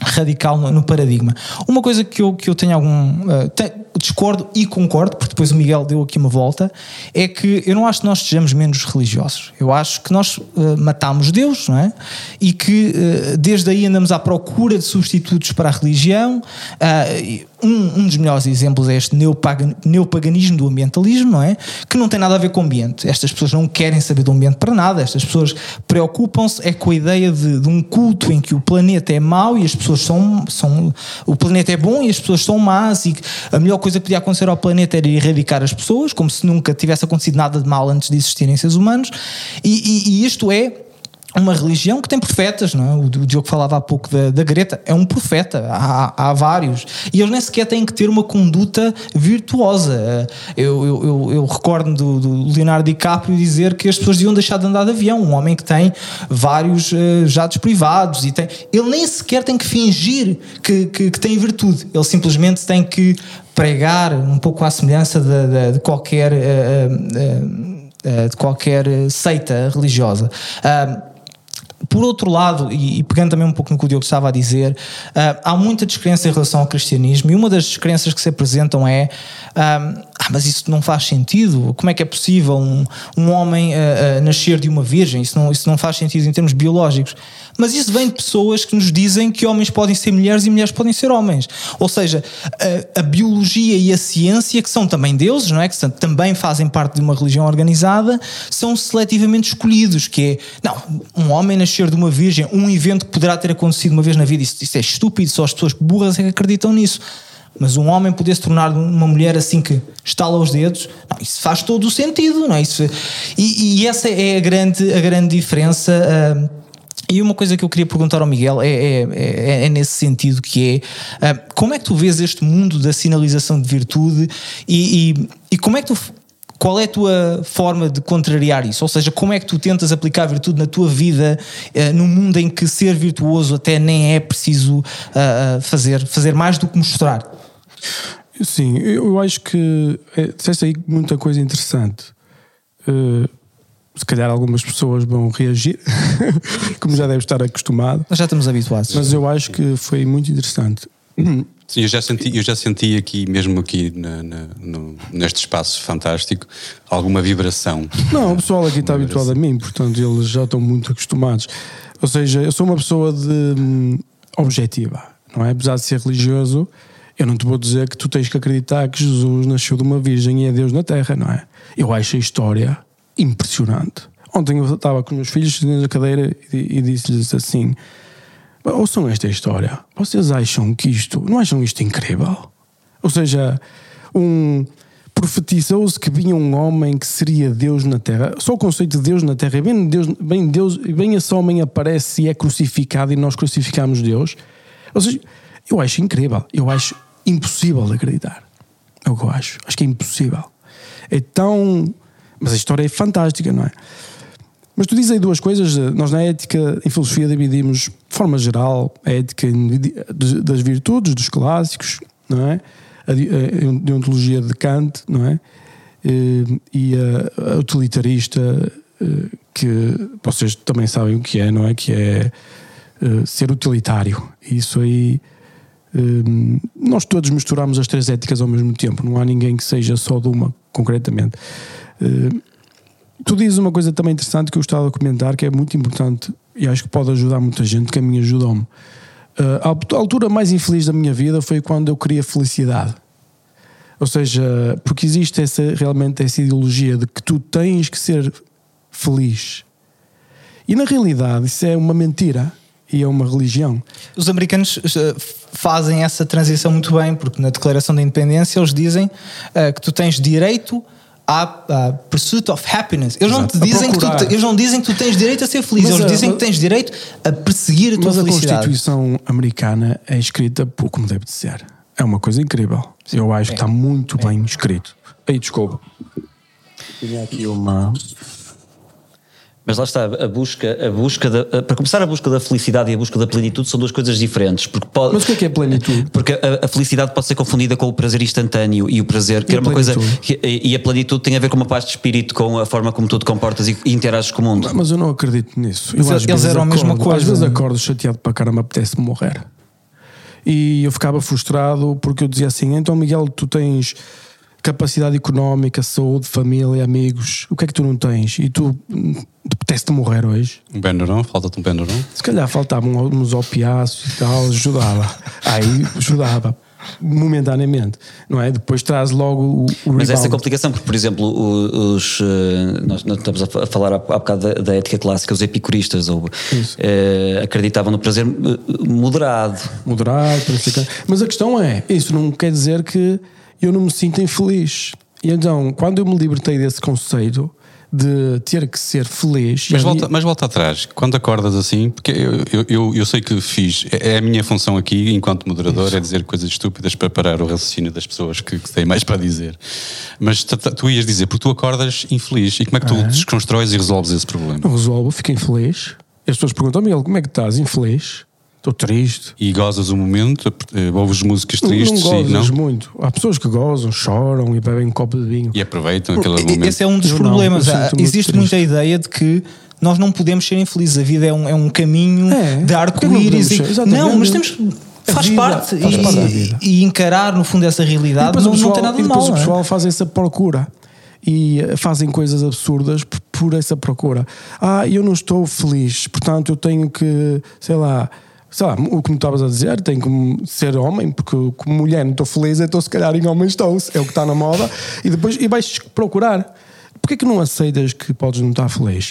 radical no, no, paradigma. Uma coisa que eu, que eu tenho algum. Uh, discordo e concordo, porque depois o Miguel deu aqui uma volta, é que eu não acho que nós sejamos menos religiosos. Eu acho que nós uh, matamos Deus, não é? E que uh, desde aí andamos à procura de substitutos para a religião. Uh, um, um, dos melhores exemplos é este neopagan, neopaganismo do ambientalismo, não é? Que não tem nada a ver com o ambiente. Estas pessoas não querem saber do ambiente para nada, estas pessoas preocupam-se é com a ideia de, de, um culto em que o planeta é mau e as pessoas são, são. O planeta é bom e as pessoas são más e a melhor coisa que podia acontecer ao planeta era erradicar as pessoas, como se nunca tivesse acontecido nada de mal antes de existirem seres humanos. e, e, e isto é uma religião que tem profetas, não é? O Diogo falava há pouco da, da Greta, é um profeta, há, há, vários. E eles nem sequer têm que ter uma conduta virtuosa. Eu, eu, eu, eu recordo do, do, Leonardo DiCaprio dizer que as pessoas deviam deixar de andar de avião. Um homem que tem vários uh, jatos privados e tem. Ele nem sequer tem que fingir que, que, que tem virtude. Ele simplesmente tem que pregar um pouco à semelhança de, de, de qualquer. Uh, uh, de qualquer seita religiosa. Por outro lado, e, pegando também um pouco no que o Diogo estava a dizer, uh, há muita descrença em relação ao cristianismo e uma das descrenças que se apresentam é ah, ah, mas isso não faz sentido. Como é que é possível um, um homem uh, uh, nascer de uma virgem? Isso não, isso não faz sentido em termos biológicos. Mas isso vem de pessoas que nos dizem que homens podem ser mulheres e mulheres podem ser homens. Ou seja, a, a biologia e a ciência, que são também deuses, não é? Que são, também fazem parte de uma religião organizada, são seletivamente escolhidos. Que é, não, um homem nascer de uma virgem, um evento que poderá ter acontecido uma vez na vida, isso, isso é estúpido, só as pessoas burras é que acreditam nisso. Mas um homem poder se tornar uma mulher assim que estala os dedos, não, isso faz todo o sentido, não é? Isso, e, e essa é a grande, a grande diferença. Uh, e uma coisa que eu queria perguntar ao Miguel é, é, é, é nesse sentido que é uh, como é que tu vês este mundo da sinalização de virtude e, e, e como é que tu qual é a tua forma de contrariar isso? Ou seja, como é que tu tentas aplicar a virtude na tua vida, uh, num mundo em que ser virtuoso até nem é preciso uh, fazer, fazer mais do que mostrar? Sim, eu acho que é, disseste aí muita coisa interessante. Uh, se calhar algumas pessoas vão reagir, como já deve estar acostumado. Nós já estamos habituados. Mas eu acho que foi muito interessante. Sim, eu já senti, eu já senti aqui, mesmo aqui na, na, no, neste espaço fantástico, alguma vibração. Não, o pessoal aqui está habituado a mim, portanto eles já estão muito acostumados. Ou seja, eu sou uma pessoa de hum, objetiva, não é? Apesar de ser religioso, eu não te vou dizer que tu tens que acreditar que Jesus nasceu de uma virgem e é Deus na Terra, não é? Eu acho a história impressionante. Ontem eu estava com os meus filhos na cadeira e, e disse-lhes assim: ouçam esta história. Vocês acham que isto, não acham isto incrível? Ou seja, um profetizou-se que vinha um homem que seria Deus na Terra. Só o conceito de Deus na Terra, bem Deus, bem Deus, bem esse homem aparece e é crucificado e nós crucificamos Deus. Ou seja, eu acho incrível, eu acho impossível de acreditar. É o que eu acho. Acho que é impossível. É tão. Mas a história é fantástica, não é? Mas tu dizes aí duas coisas. Nós na ética, em filosofia, dividimos, de forma geral, a ética das virtudes, dos clássicos, não é? A deontologia de Kant, não é? E a utilitarista, que vocês também sabem o que é, não é? Que é ser utilitário. Isso aí. Nós todos misturamos as três éticas ao mesmo tempo, não há ninguém que seja só de uma, concretamente. Tu dizes uma coisa também interessante que eu estava a comentar, que é muito importante e acho que pode ajudar muita gente, que a mim ajudou-me. Uh, a altura mais infeliz da minha vida foi quando eu queria felicidade. Ou seja, porque existe essa, realmente essa ideologia de que tu tens que ser feliz. E na realidade isso é uma mentira e é uma religião. Os americanos uh, fazem essa transição muito bem, porque na Declaração da Independência eles dizem uh, que tu tens direito a, pursuit of happiness. Eles não, te dizem que tu, eles não dizem que tu tens direito a ser feliz, mas eles a, dizem que tens direito a perseguir a tua mas felicidade. Mas a Constituição americana é escrita por como deve de ser. É uma coisa incrível. Sim, Eu acho é. que está muito é. bem escrito. Aí, desculpa. Tinha aqui uma, mas lá está, a busca, a busca da, para começar, a busca da felicidade e a busca da plenitude são duas coisas diferentes. Porque pode, Mas o que é, que é plenitude? Porque a, a, felicidade pode ser confundida com o prazer instantâneo e o prazer, que e era uma coisa. Que, e a plenitude tem a ver com uma paz de espírito, com a forma como tu te comportas e, e interages com o mundo. Mas eu não acredito nisso. Eu, eles eram a mesma coisa. Às vezes acordo chateado para caramba, apetece morrer. E eu ficava frustrado porque eu dizia assim: então, Miguel, tu tens capacidade económica, saúde, família, amigos, o que é que tu não tens? E tu apetece-te morrer hoje? Um Benuron? Falta-te um Benuron? Se calhar faltavam uns opiáceos e tal, ajudava. Aí ajudava momentaneamente, não é? Depois traz logo o, o Mas essa complicação, porque, por exemplo, os, eh, nós, nós estamos a falar há, há bocado da, da, ética clássica, os epicuristas ou, eh, acreditavam no prazer eh, moderado. Moderado, mas a questão é, isso não quer dizer que eu não me sinto infeliz. E então, quando eu me libertei desse conceito de ter que ser feliz. Mas, volta, mas volta atrás, quando acordas assim, porque eu, eu, eu sei que fiz, é, é a minha função aqui, enquanto moderador, Isso. é dizer coisas estúpidas para parar o raciocínio das pessoas que, que têm mais para dizer. Mas tu, tu, ias dizer, porque tu acordas infeliz, e como é que tu ah. desconstróis e resolves esse problema? Não resolvo, fico infeliz. As pessoas perguntam, Miguel, como é que estás? Infeliz? Estou triste. E gozas o momento? Eh, ouves músicas tristes? Não, não gozas muito. Há pessoas que gozam, choram e bebem um copo de vinho. E aproveitam aquele momento. Esse é um dos eu problemas. Não, Existe muita ideia de que nós não podemos ser infelizes. A vida é um, é um caminho é, de arco-íris. E... Não, mas temos. Faz vida, parte, faz e, parte e, encarar no fundo essa realidade não, pessoal, não tem nada de mal. depois o é? pessoal é? faz essa procura e eh, fazem coisas absurdas por essa procura. Ah, eu não estou feliz, portanto eu tenho que, sei lá, sei lá, o que me estavas a dizer, tem que ser homem, porque como mulher não estou feliz, então se calhar em homem estou, é o que está na moda, e depois e vais procurar. Porquê que não aceitas que podes não estar feliz?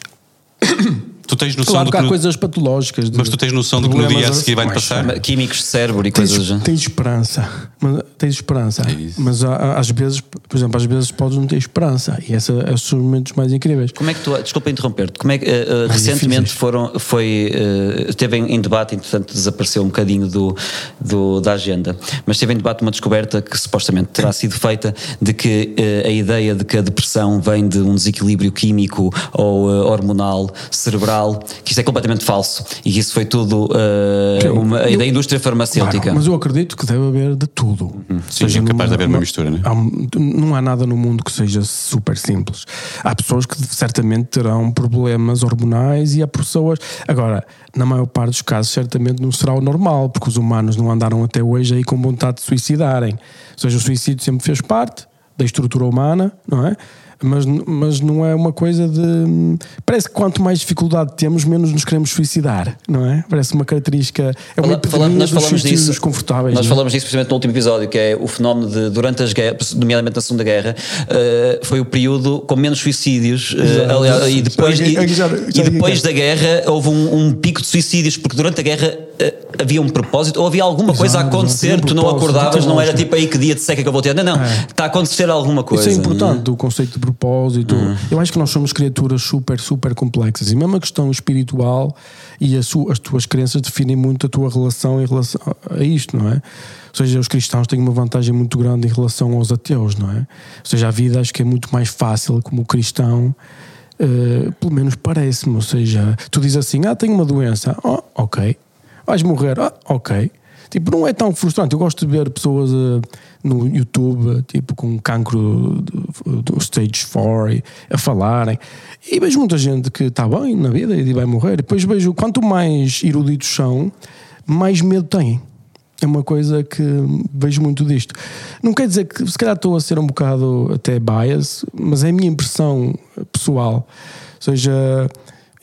Tu tens noção claro que há coisas patológicas. Mas tu tens noção de que no dia a seguir vai passar? Químicos de cérebro e tens, coisas. Assim. Tens esperança. Mas, tens esperança. É mas às vezes, por exemplo, às vezes podes não ter esperança. E esses são os momentos mais incríveis. Como é que tu. Desculpa interromper-te. Como é que uh, recentemente foram. Foi. Uh, esteve em, em, debate, entretanto desapareceu um bocadinho do, do, da agenda. Mas esteve em debate uma descoberta que supostamente terá sido feita de que uh, a ideia de que a depressão vem de um desequilíbrio químico ou hormonal cerebral natural, que isso é completamente falso e que isso foi tudo uh, uma, eu, da indústria farmacêutica. Claro, mas eu acredito que deve haver de tudo. Uhum. Sim, seja, é capaz de haver uma mistura, né? há, não há nada no mundo que seja super simples. Há pessoas que certamente terão problemas hormonais e há pessoas. Agora, na maior parte dos casos, certamente não será o normal, porque os humanos não andaram até hoje aí com vontade de suicidarem. Ou seja, o suicídio sempre fez parte da estrutura humana, não é? Mas, mas não é uma coisa de. Parece que quanto mais dificuldade temos, menos nos queremos suicidar, não é? Parece uma característica. É uma Fala, nós falamos disso confortáveis. Nós é? falamos disso precisamente no último episódio, que é o fenómeno de durante as guerras, nomeadamente na Segunda Guerra, uh, foi o período com menos suicídios. Uh, aliás, e depois, e, e depois da guerra houve um, um, pico de suicídios, porque durante a guerra uh, havia um propósito, ou havia alguma coisa a acontecer, um tu não acordavas, não era tipo aí que dia de seca que eu vou ter. Não, não, é. está a acontecer alguma coisa. Isso é importante, o conceito de propósito. Uhum. Eu acho que nós somos criaturas super, super complexas e mesmo a questão espiritual e as tuas crenças definem muito a tua relação em relação a isto, não é? Ou seja, os cristãos têm uma vantagem muito grande em relação aos ateus, não é? Ou seja, a vida acho que é muito mais fácil como cristão. Uh, pelo menos parece-me, ou seja, tu dizes assim: Ah, tenho uma doença, oh, ok, vais morrer, ah, ok, Tipo, não é tão frustrante. Eu gosto de ver pessoas uh, no YouTube, tipo, com cancro do, do stage 4 a falarem. E vejo muita gente que está bem na vida e vai morrer. E depois vejo quanto mais eruditos são, mais medo têm. É uma coisa que vejo muito disto. Não quer dizer que, se calhar, estou a ser um bocado até bias, mas é a minha impressão pessoal. Ou seja,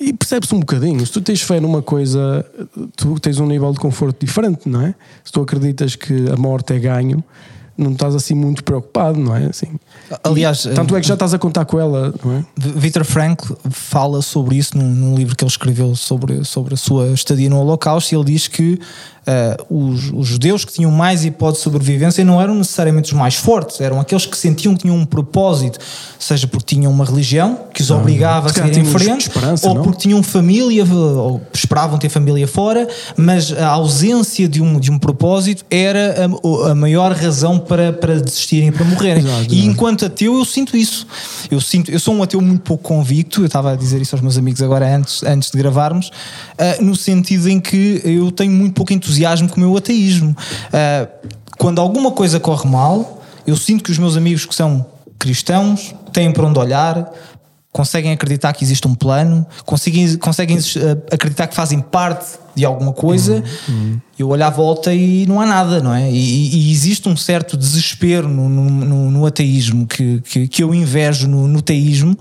e percebe-se um bocadinho. Se tu tens fé numa coisa, tu tens um nível de conforto diferente, não é? Se tu acreditas que a morte é ganho, não estás assim muito preocupado, não é? Assim, Aliás, e, tanto é que já estás a contar com ela, não é? Victor Frankl fala sobre isso num, num, livro que ele escreveu sobre, sobre a sua estadia no Holocausto e ele diz que uh, os, os, judeus que tinham mais hipótese de sobrevivência não eram necessariamente os mais fortes, eram aqueles que sentiam que tinham um propósito, seja porque tinham uma religião que os obrigava a seguir em frente, ou não? porque tinham família, ou esperavam ter família fora, mas a ausência de um, de um propósito era a, a maior razão para, para desistirem para morrerem. Exato, e enquanto ateu, eu sinto isso. Eu, sinto, eu sou um ateu muito pouco convicto, eu estava a dizer isso aos meus amigos agora antes, antes de gravarmos, uh, no sentido em que eu tenho muito pouco entusiasmo entusiasmo com o meu ateísmo. Uh, quando alguma coisa corre mal, eu sinto que os meus amigos que são cristãos têm para onde olhar, conseguem acreditar que existe um plano, conseguem, conseguem ah, acreditar que fazem parte de alguma coisa. Uhum, uhum. Eu olho à volta e não há nada, não é? E, e existe um certo desespero no, no, no ateísmo que, que, que, eu invejo no, no teísmo,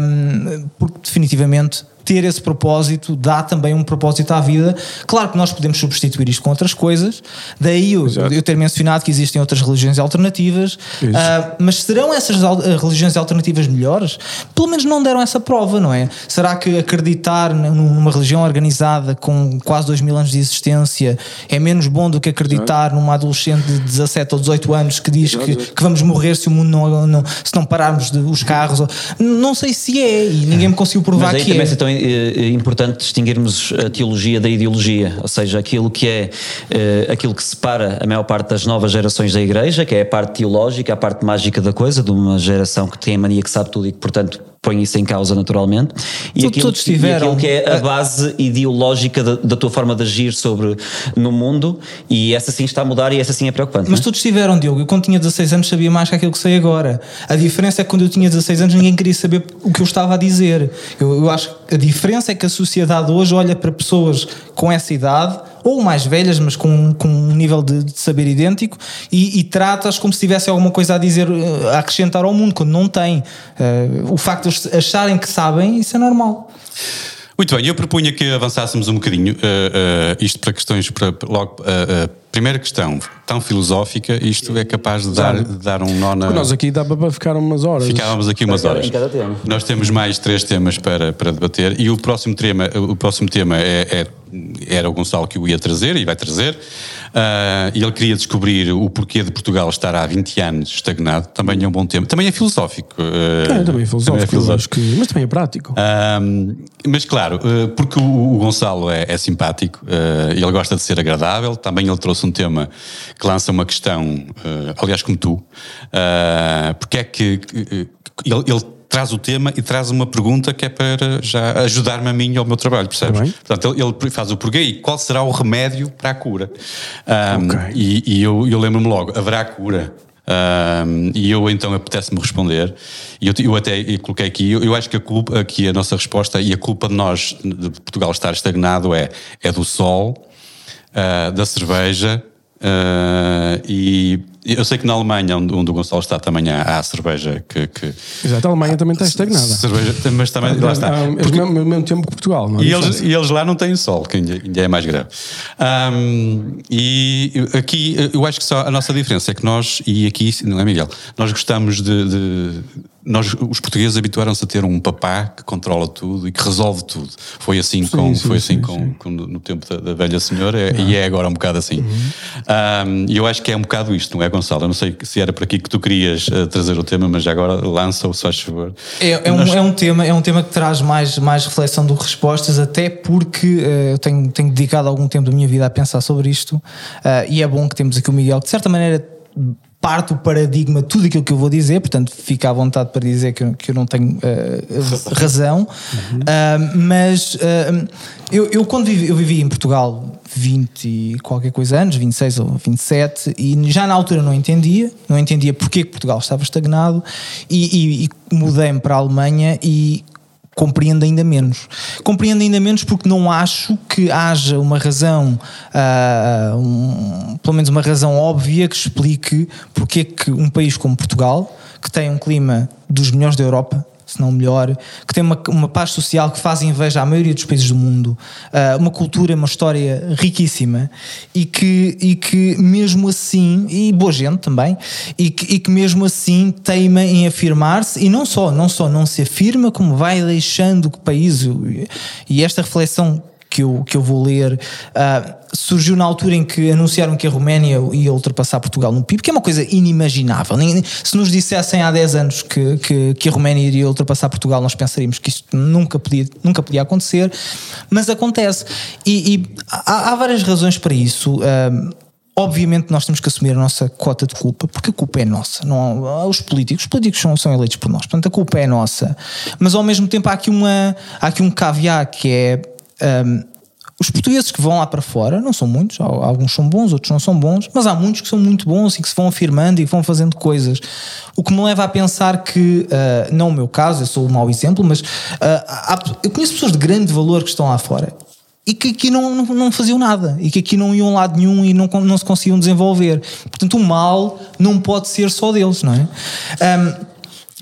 um, porque definitivamente ter esse propósito dá também um propósito à vida. Claro que nós podemos substituir isto com outras coisas, daí eu, eu ter mencionado que existem outras religiões alternativas, uh, mas serão essas religiões alternativas melhores? Pelo menos não deram essa prova, não é? Será que acreditar numa religião organizada com quase dois mil anos de existência é menos bom do que acreditar Exato. numa adolescente de 17 ou 18 anos que diz que, que, vamos morrer se o mundo não, não se não pararmos de, os carros? Não sei se é, e ninguém me conseguiu provar que é. É, é importante distinguirmos a teologia da ideologia, ou seja, aquilo que é eh, aquilo que separa a maior parte das novas gerações da Igreja, que é a parte teológica, a parte mágica da coisa, de uma geração que tem a mania que sabe tudo e que, portanto, põe isso em causa naturalmente. E, aquilo, todos tiveram, e aquilo que é a base ideológica da, da, tua forma de agir sobre no mundo, e essa sim está a mudar e essa sim é preocupante. Mas é? todos tiveram, Diogo. Eu quando tinha 16 anos sabia mais que aquilo que sei agora. A diferença é que quando eu tinha 16 anos ninguém queria saber o que eu estava a dizer. Eu, eu acho que a diferença é que a sociedade hoje olha para pessoas com essa idade ou mais velhas, mas com, com um nível de, de saber idêntico, e, e trata-as como se tivesse alguma coisa a dizer, eh, a acrescentar ao mundo, quando não tem. Uh, o facto de acharem que sabem, isso é normal. Muito bem, eu propunha que avançássemos um bocadinho, uh, uh, isto para questões, para, logo, primeira questão, tão filosófica, isto é capaz de dar, de dar um nó na... Nós aqui dá para ficar umas horas. Ficávamos aqui umas horas. Em cada tema. Nós temos mais três temas para, para debater e o próximo tema, o próximo tema é, é era o Gonçalo que o ia trazer e vai trazer. Uh, ele queria descobrir o porquê de Portugal estar há 20 anos estagnado. Também é um bom tema. Também é filosófico. Uh, é, também é filosófico, também é filosófico. Que, mas também é prático. Uh, mas claro, porque o, o Gonçalo é, é simpático, ele gosta de ser agradável. Também ele trouxe um tema que lança uma questão, aliás, como tu, porque é que ele, ele traz o tema e traz uma pergunta que é para já ajudar-me a mim e ao meu trabalho, percebes? Tá Portanto, ele, ele, faz o porquê e qual será o remédio para a cura. Um, okay. E, e eu, eu lembro-me logo, haverá cura. Um, e eu então apetece-me responder, e eu, eu até eu coloquei aqui, eu, eu, acho que a culpa, aqui a nossa resposta e a culpa de nós, de Portugal estar estagnado é, é do sol, uh, da cerveja uh, e eu sei que na Alemanha, onde, onde o Gonçalo está, também há, há cerveja que, que, Exato, a Alemanha também está estagnada. Cerveja, mas também lá está. Ao mesmo, mesmo tempo que Portugal. Não é e, eles, e eles lá não têm sol, que ainda, ainda é mais grave. Um, e aqui eu acho que só a nossa diferença é que nós, e aqui, não é Miguel, nós gostamos de, de nós, os portugueses habituaram-se a ter um papá que controla tudo e que resolve tudo. Foi assim, sim, com, sim, foi assim sim, com, com, no tempo da, da velha senhora é, e é agora um bocado assim. Uhum. E eu acho que é um bocado isto, não é, Gonçalo? Eu não sei se era para aqui que tu querias uh, trazer o tema, mas agora lança-o, se faz favor. É, é, um, nós... é, um tema, é um tema que traz mais, mais reflexão do que respostas, até porque uh, eu tenho, tenho dedicado algum tempo da minha vida a pensar sobre isto uh, e é bom que temos aqui o Miguel, que de certa maneira parte o paradigma tudo aquilo que eu vou dizer, portanto fica à vontade para dizer que, eu, que eu não tenho uh, razão, uhum. uh, mas uh, eu, eu, quando vivi, eu vivi em Portugal 20 e qualquer coisa anos, 26 ou 27, e já na altura não entendia, não entendia porque que Portugal estava estagnado e, e, e mudei-me para a Alemanha e compreendo ainda menos. Compreendo ainda menos porque não acho que haja uma razão, uh, um, pelo menos uma razão óbvia que explique porque é que um país como Portugal, que tem um clima dos melhores da Europa, se não melhor, que tem uma, uma paz social que faz inveja à maioria dos países do mundo, uh, uma cultura, uma história riquíssima e que, e que mesmo assim, e boa gente também, e que, e que mesmo assim teima em afirmar-se e não só, não só não se afirma, como vai deixando que país, e esta reflexão que eu, que eu vou ler uh, surgiu na altura em que anunciaram que a Roménia ia ultrapassar Portugal no PIB, que é uma coisa inimaginável. Se nos dissessem há 10 anos que, que, que a Roménia iria ultrapassar Portugal, nós pensaríamos que isto nunca podia, nunca podia acontecer, mas acontece. E, e há, há, várias razões para isso. Uh, Obviamente nós temos que assumir a nossa cota de culpa, porque a culpa é nossa. Não, os políticos, os políticos são, são eleitos por nós, portanto a culpa é nossa. Mas ao mesmo tempo há aqui, uma, há aqui um caveat que é um, os portugueses que vão lá para fora, não são muitos, alguns são bons, outros não são bons, mas há muitos que são muito bons e que se vão afirmando e vão fazendo coisas. O que me leva a pensar que, uh, não o meu caso, eu sou um mau exemplo, mas uh, há, eu conheço pessoas de grande valor que estão lá fora e que aqui não, não, não, faziam nada e que aqui não iam a lado nenhum e não, não se conseguiam desenvolver. Portanto, o mal não pode ser só deles, não é? Um,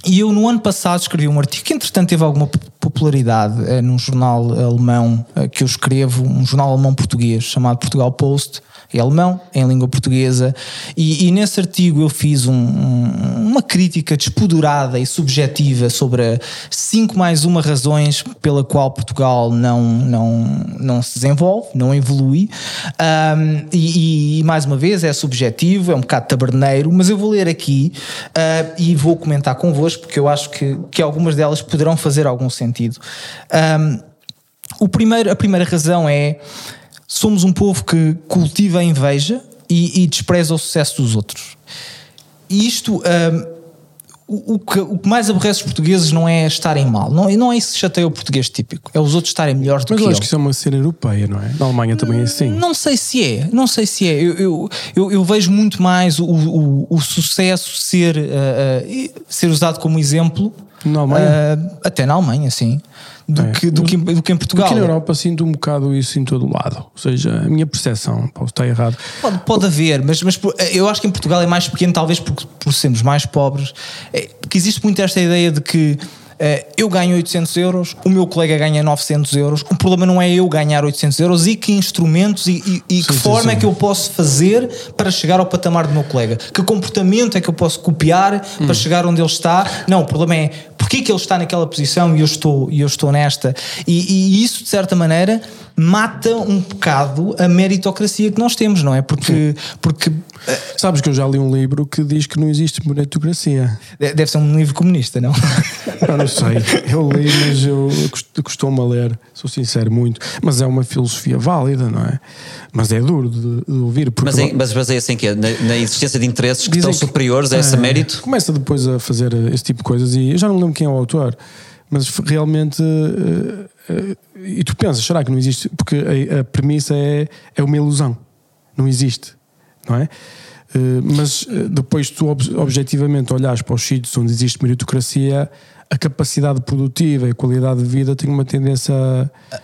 e eu, no ano passado, escrevi um artigo que, entretanto, teve alguma popularidade é, num jornal alemão é, que eu escrevo, um jornal alemão português chamado Portugal Post, é alemão, é em língua portuguesa, e, e nesse artigo eu fiz um, uma crítica despodurada e subjetiva sobre cinco mais uma razões pela qual Portugal não, não, não se desenvolve, não evolui, um, e, e, mais uma vez é subjetivo, é um bocado taberneiro, mas eu vou ler aqui uh, e vou comentar convosco, porque eu acho que, que algumas delas poderão fazer algum sentido. Um, o primeiro, a primeira razão é somos um povo que cultiva a inveja e, e despreza o sucesso dos outros. E isto. Um, o, que, o que mais aborrece os portugueses não é estarem mal, não, não é isso que chateia o português típico, é os outros estarem melhores do Mas que eu acho que isso é uma cena europeia, não é? Na Alemanha também é assim. Não sei se é, não sei se é. Eu, eu, eu, eu vejo muito mais o, o, o sucesso ser, uh, uh, ser usado como exemplo. Na Alemanha? Uh, até na Alemanha, sim do, é. que, do, que, do que em Portugal. Aqui na Europa sinto um bocado isso em todo o lado. Ou seja, a minha percepção, posso estar errado. Pode, pode haver, mas, mas eu acho que em Portugal é mais pequeno, talvez por, por sermos mais pobres. É, porque existe muito esta ideia de que eu ganho 800 euros, o meu colega ganha 900 euros. O problema não é eu ganhar 800 euros e que instrumentos e, e, e que sim, forma sim. é que eu posso fazer para chegar ao patamar do meu colega. Que comportamento é que eu posso copiar hum. para chegar onde ele está. Não, o problema é porque é que ele está naquela posição e eu estou, eu estou nesta. E, e isso, de certa maneira, mata um bocado a meritocracia que nós temos, não é? Porque, porque Sabes que eu já li um livro que diz que não existe meritocracia. Deve ser um livro comunista, não? eu não sei. Eu li, mas eu costumo a ler, sou sincero, muito. Mas é uma filosofia válida, não é? Mas é duro de, de ouvir. Mas, é, mas baseia assim que na, na, existência de interesses que estão que, superiores a esse é, mérito? Começa depois a fazer esse tipo de coisas e eu já não lembro quem é o autor, mas realmente. Uh, uh, e tu pensas, será que não existe? Porque a, a premissa é, é uma ilusão. Não existe não é? Uh, mas uh, depois tu ob objetivamente olhas para os sítios onde existe meritocracia, a capacidade produtiva e a qualidade de vida tem uma tendência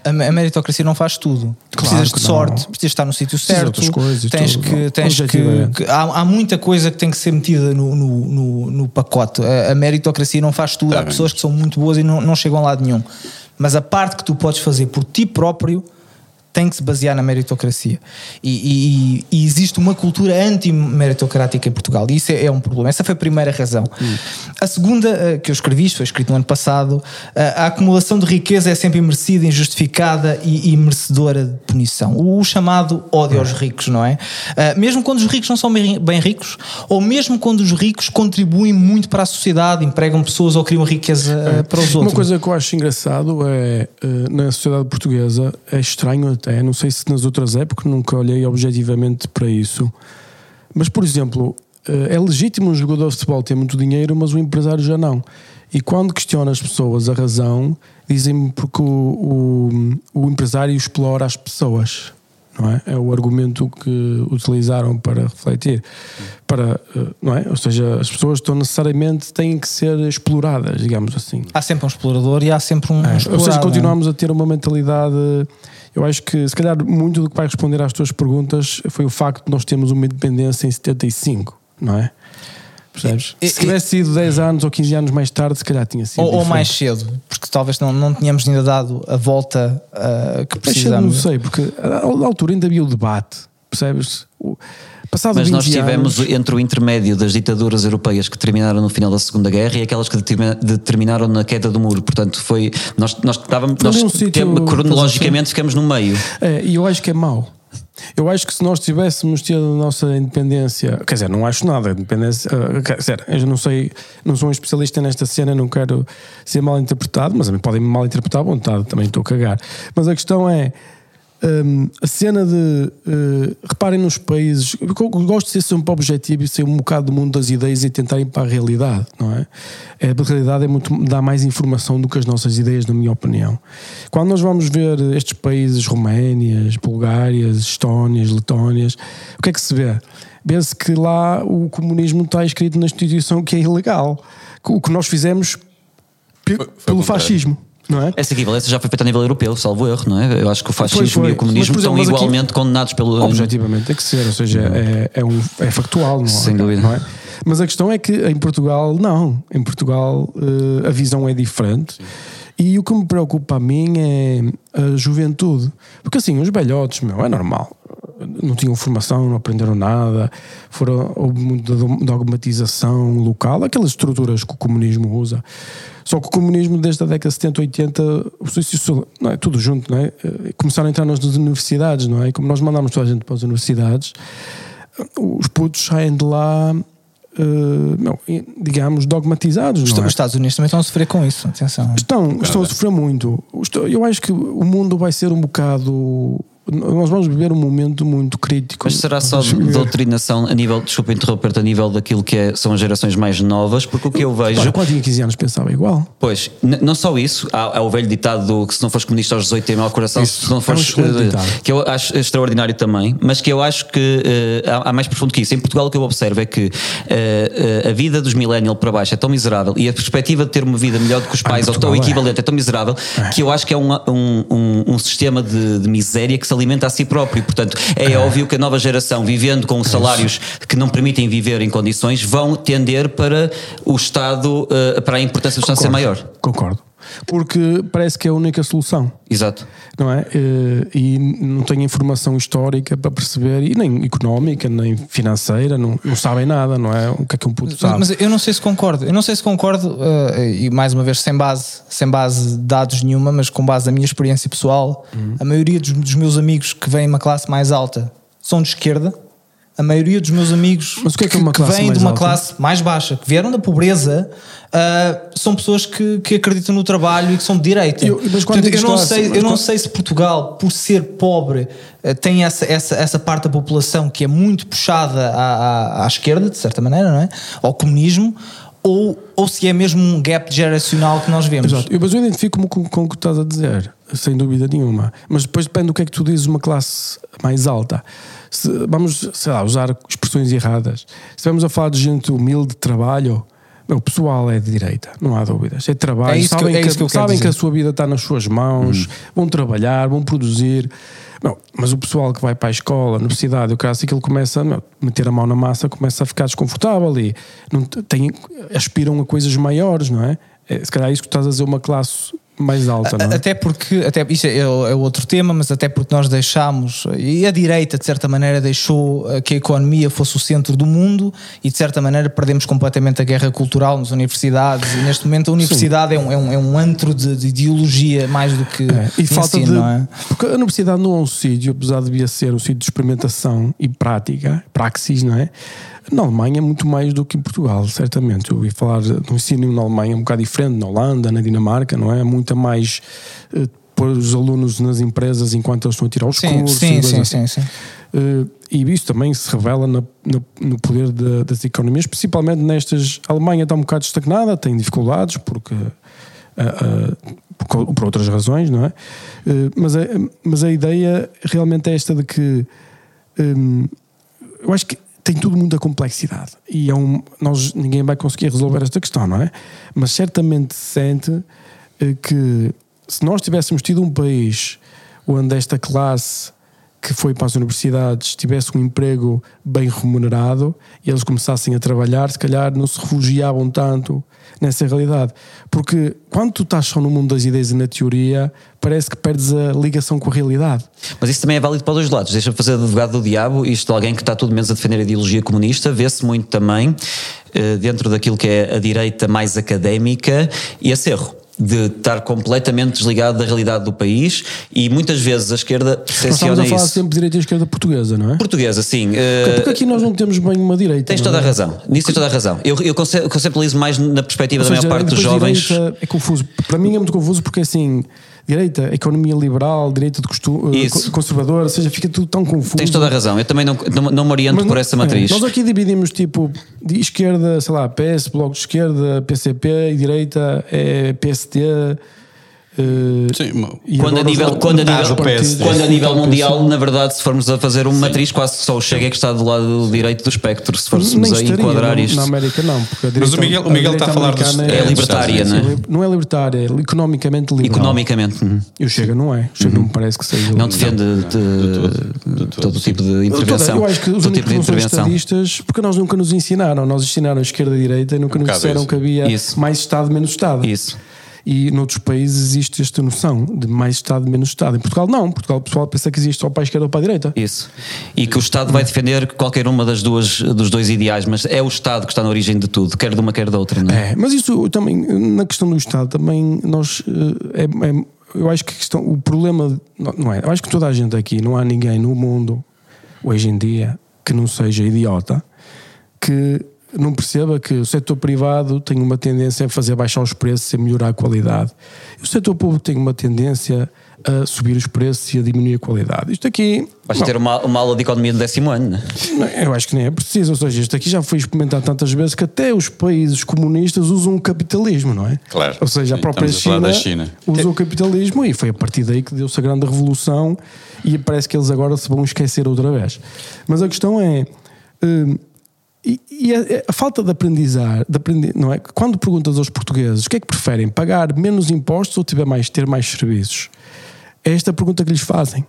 a, a meritocracia não faz tudo. Claro precisas de sorte não. precisas estar no sítio certo coisas, tens que tens que, que há, há, muita coisa que tem que ser metida no, no, no, no pacote. A, a, meritocracia não faz tudo. Há pessoas que são muito boas e não, não chegam a lado nenhum. Mas a parte que tu podes fazer por ti próprio tem que se basear na meritocracia. E, e, e existe uma cultura anti-meritocrática em Portugal. E isso é, é, um problema. Essa foi a primeira razão. Hum. A segunda, uh, que eu escrevi, isto foi escrito no ano passado, uh, a acumulação de riqueza é sempre merecida, injustificada e, e merecedora de punição. O, chamado ódio aos ricos, não é? Uh, mesmo quando os ricos não são bem, bem, ricos, ou mesmo quando os ricos contribuem muito para a sociedade, empregam pessoas ou criam riqueza é. para os outros. Uma coisa que eu acho engraçado é, na sociedade portuguesa, é estranho até. Não sei se nas outras épocas nunca olhei objetivamente para isso. Mas, por exemplo, eh, é legítimo um jogador de futebol ter muito dinheiro, mas o empresário já não. E quando questiona as pessoas a razão, dizem-me porque o, o, o empresário explora as pessoas não é? É o argumento que utilizaram para refletir, para, eh, não é? Ou seja, as pessoas estão necessariamente têm que ser exploradas, digamos assim. Há sempre um explorador e há sempre um, é. Ou seja, continuamos é? a ter uma mentalidade. Eu acho que se calhar muito do que vai responder às tuas perguntas foi o facto de nós termos uma independência em 75, não é? Percebes? Se tivesse sido 10 anos ou 15 anos mais tarde, se calhar tinha sido. Ou, ou mais cedo, porque talvez não, não tínhamos ainda dado a volta uh, que precisamos. Não sei, porque à altura ainda havia o debate, percebes? Passado Mas nós tivemos anos... entre o intermédio das ditaduras europeias que terminaram no final da Segunda Guerra e aquelas que determinaram na queda do muro. Portanto, foi. Nós, nós estávamos. Nós, um cronologicamente ficamos no meio. É, e eu acho que é mau. Eu acho que se nós tivéssemos tido a nossa independência, quer dizer, não acho nada, independência, uh, quer dizer, eu não sei, não sou um especialista nesta cena, não quero ser mal interpretado, mas podem me mal interpretar à vontade, também estou a cagar. Mas a questão é, um, a cena de uh, reparem nos países, eu gosto de ser sempre objetivo e ser um bocado do mundo das ideias e tentar ir para a realidade, não é? é a realidade é muito, dá mais informação do que as nossas ideias, na minha opinião. Quando nós vamos ver estes países, Roménias, Bulgárias, Estónias, Letónias, o que é que se vê? Vê-se que lá o comunismo está escrito na Constituição que é ilegal. O que nós fizemos pelo fascismo não é? Essa equivalência já foi feita a nível europeu, salvo erro, não é? Eu acho que o fascismo foi, foi. e o comunismo mas, exemplo, estão igualmente aqui, condenados pelo. Objetivamente tem que ser, ou seja, é, é, um, é factual, não é? Sem dúvida. Não é? Mas a questão é que em Portugal, não. Em Portugal uh, a visão é diferente. Sim. E o que me preocupa a mim é a juventude. Porque assim, os velhotes, meu, é normal. Não tinham formação, não aprenderam nada, foram, houve muita dogmatização local, aquelas estruturas que o comunismo usa. Só que o comunismo, desde a década de 70, 80, não é, tudo junto, não é? Começaram a entrar nas universidades, não é? E como nós mandámos toda a gente para as universidades, os putos saem de lá Uh, não, digamos, dogmatizados. Os, é? Estados Unidos também estão a sofrer com isso, atenção. Estão, estão a sofrer muito. Eu acho que o mundo vai ser um bocado nós vamos viver um momento muito crítico. Mas será só doutrinação a nível, desculpa interromper-te, a nível daquilo que é, são as gerações mais novas? Porque o que eu vejo. quando tinha 15 anos pensava igual. Pois, não só isso, há, há, o velho ditado do que se não fores comunista aos 18 tem mau coração, isso, se não fores. É um que eu acho extraordinário também, mas que eu acho que uh, há, há, mais profundo que isso. Em Portugal o que eu observo é que uh, uh, a vida dos millennials para baixo é tão miserável e a perspectiva de ter uma vida melhor do que os pais ou tão equivalente é. é tão miserável é. que eu acho que é um, um, um, um sistema de, de miséria que se alimenta a si próprio. Portanto, é óbvio que a nova geração, vivendo com salários que não permitem viver em condições, vão tender para o Estado, uh, para a importância do Estado ser maior. Concordo porque parece que é a única solução. Exato. Não é? Eh, e não tem informação histórica para perceber, e nem económica, nem financeira, não, não sabem nada, não é? O que é que um puto sabe. Mas eu não sei se concordo, eu não sei se concordo, eh, e mais uma vez sem base, sem base de dados nenhuma, mas com base na minha experiência pessoal, uhum. a maioria dos, dos meus amigos que vêm uma classe mais alta são de esquerda A maioria dos meus amigos Mas o que, é que, é uma que vêm de uma alta? classe mais baixa, que vieram da pobreza, uh, são pessoas que, que acreditam no trabalho e que são de direita. Eu, mas quando Portanto, eu, não sei, eu não quando- sei se Portugal, por ser pobre, uh, tem essa, essa, essa parte da população que é muito puxada à, à, à esquerda, de certa maneira, não é? Ao comunismo. Ou, ou se é mesmo um gap geracional que nós vemos. Exato. Eu, mas eu identifico-me com, com o que estás a dizer, sem dúvida nenhuma. Mas depois depende do que é que tu dizes uma classe mais alta. Se, vamos, sei lá, usar expressões erradas. Se estivermos a falar de gente humilde de trabalho, o pessoal é de direita, não há dúvidas. É trabalho, É isso que sabem, é que, que sabem que a sua vida está nas suas mãos, vão trabalhar, vão produzir. Não, mas o pessoal que vai para a escola, universidade, o caso que ele começa a meter a mão na massa, começa a ficar desconfortável e não, tem, aspiram a coisas maiores, não é? é? Se calhar é isso que estás a dizer uma classe mais alta, não é? Até porque, até, isto é, é outro tema, mas até porque nós deixámos, e a direita de certa maneira deixou eh, que a economia fosse o centro do mundo e de certa maneira perdemos completamente a guerra cultural nas universidades e neste momento a universidade é um, é, um, é um antro de, de ideologia mais do que É, e falta ensino, de. não é? Porque a universidade não é um sítio, apesar de devia ser um sítio de experimentação e prática, praxis, não é? Na Alemanha é muito mais do que em Portugal, certamente. Eu ouvi falar do ensino na Alemanha um bocado diferente, na Holanda, na Dinamarca, não é? Muita mais eh, pôr os alunos nas empresas enquanto eles estão a tirar os Sim, cursos. sim, sim, assim. sim, sim. Eh, e isso também se revela na- na- no poder da- das economias, principalmente nestas. A Alemanha está um bocado estagnada, tem dificuldades, porque. ah, por, por outras razões, não é? Mas, a, mas a ideia realmente é esta de que. eu acho que tem tudo muita complexidade e é um, nós, ninguém vai conseguir resolver esta questão, não é? Mas certamente se sente eh, que se nós tivéssemos tido um país onde esta classe que foi para as universidades tivesse um emprego bem remunerado e eles começassem a trabalhar, se calhar não se refugiavam tanto nessa realidade. Porque quando tu estás só no mundo das ideias e na teoria, parece que perdes a ligação com a realidade. Mas isso também é válido para os dois lados. Deixa-me fazer advogado do diabo. Isto de alguém que está tudo menos a defender a ideologia comunista, vê-se muito também eh, dentro daquilo que é a direita mais académica e esse erro. De estar completamente desligado da realidade do país e muitas vezes a esquerda Nós estamos percepciona a falar isso. sempre de direita e esquerda portuguesa, não é? Portuguesa, sim. eh, Porque aqui nós não temos bem uma direita. Tens toda a é? razão. Nisso tens toda a razão. Eu, eu conce- conceptualizo mais na perspectiva da maior parte dos jovens. É confuso. Para mim é muito confuso porque assim, direita, economia liberal, direita de costume, Isso. conservador, ou seja, fica tudo tão confuso. Tens toda a razão. Eu também não, não, não me oriento Mas por essa matriz. é, nós aqui dividimos tipo de esquerda, sei lá, PS, Bloco de Esquerda, PCP e direita é PST. Eh, Sim, e Quando a nível, quando a nível, quando a nível Sim. mundial, na verdade, se formos a fazer uma matriz, quase só o Chega é que está do lado direito do espectro, se fôssemos a estaria enquadrar isto. Na América não, porque a Mas direita, o Miguel- o Miguel está a falar dos- americana É libertária, não é? Não é libertária, é economicamente liberal. Economicamente. uhum. E o Chega não é. O Chega não me parece que seja. Não defende de, todo tipo de intervenção. Eu acho que os todo únicos tipo de intervenção. estadistas, porque nós nunca nos ensinaram, nós ensinaram a esquerda e a direita e nunca nos bocado disseram isso. que havia Isso. mais Estado, menos Estado. Isso. E noutros países existe esta noção de mais Estado, menos Estado. Em Portugal, não. Em Portugal, o pessoal pensa que existe só para a esquerda ou para a direita. Isso. E que o Estado vai defender qualquer uma das duas dos dois ideais, mas é o Estado que está na origem de tudo, quer de uma, quer da outra, não é? É, mas isso também, na questão do Estado, também nós. eh, É, é- eu acho que a questão, o problema. Não é? Eu acho que toda a gente aqui, não há ninguém no mundo, hoje em dia, que não seja idiota, que não perceba que o setor privado tem uma tendência a fazer baixar os preços e melhorar a qualidade. E o setor público tem uma tendência a subir os preços e a diminuir a qualidade. Isto aqui. Vais ter uma, uma aula de economia no décimo ano, não é? Eu acho que nem é preciso, ou seja, isto aqui já foi experimentado tantas vezes que até os países comunistas usam o capitalismo, não é? Claro. Ou seja, a própria estamos a China, China. usou o capitalismo e foi a partir daí que deu-se a grande revolução e parece que eles agora se vão esquecer outra vez. Mas a questão é. hum, e, a, a falta de aprendizar, de aprender, não é? Quando perguntas aos portugueses o que é que preferem, pagar menos impostos ou tiver mais, ter mais serviços? É esta a pergunta que lhes fazem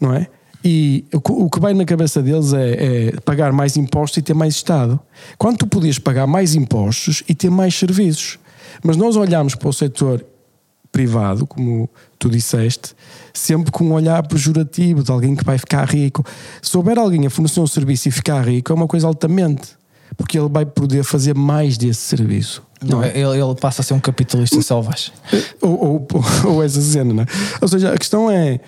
não é? E o que- o que vai na cabeça deles é, é pagar mais impostos e ter mais Estado. Quando tu podias pagar mais impostos e ter mais serviços. Mas nós olhamos para o setor privado, como tu disseste, sempre com um olhar pejorativo de alguém que vai ficar rico. Se houver alguém a fornecer um serviço e ficar rico, é uma coisa altamente, porque ele vai poder fazer mais desse serviço. Não, ele, ele passa a ser um capitalista selvagem. ou, ou, ou essa cena, não é? Ou seja, a questão é.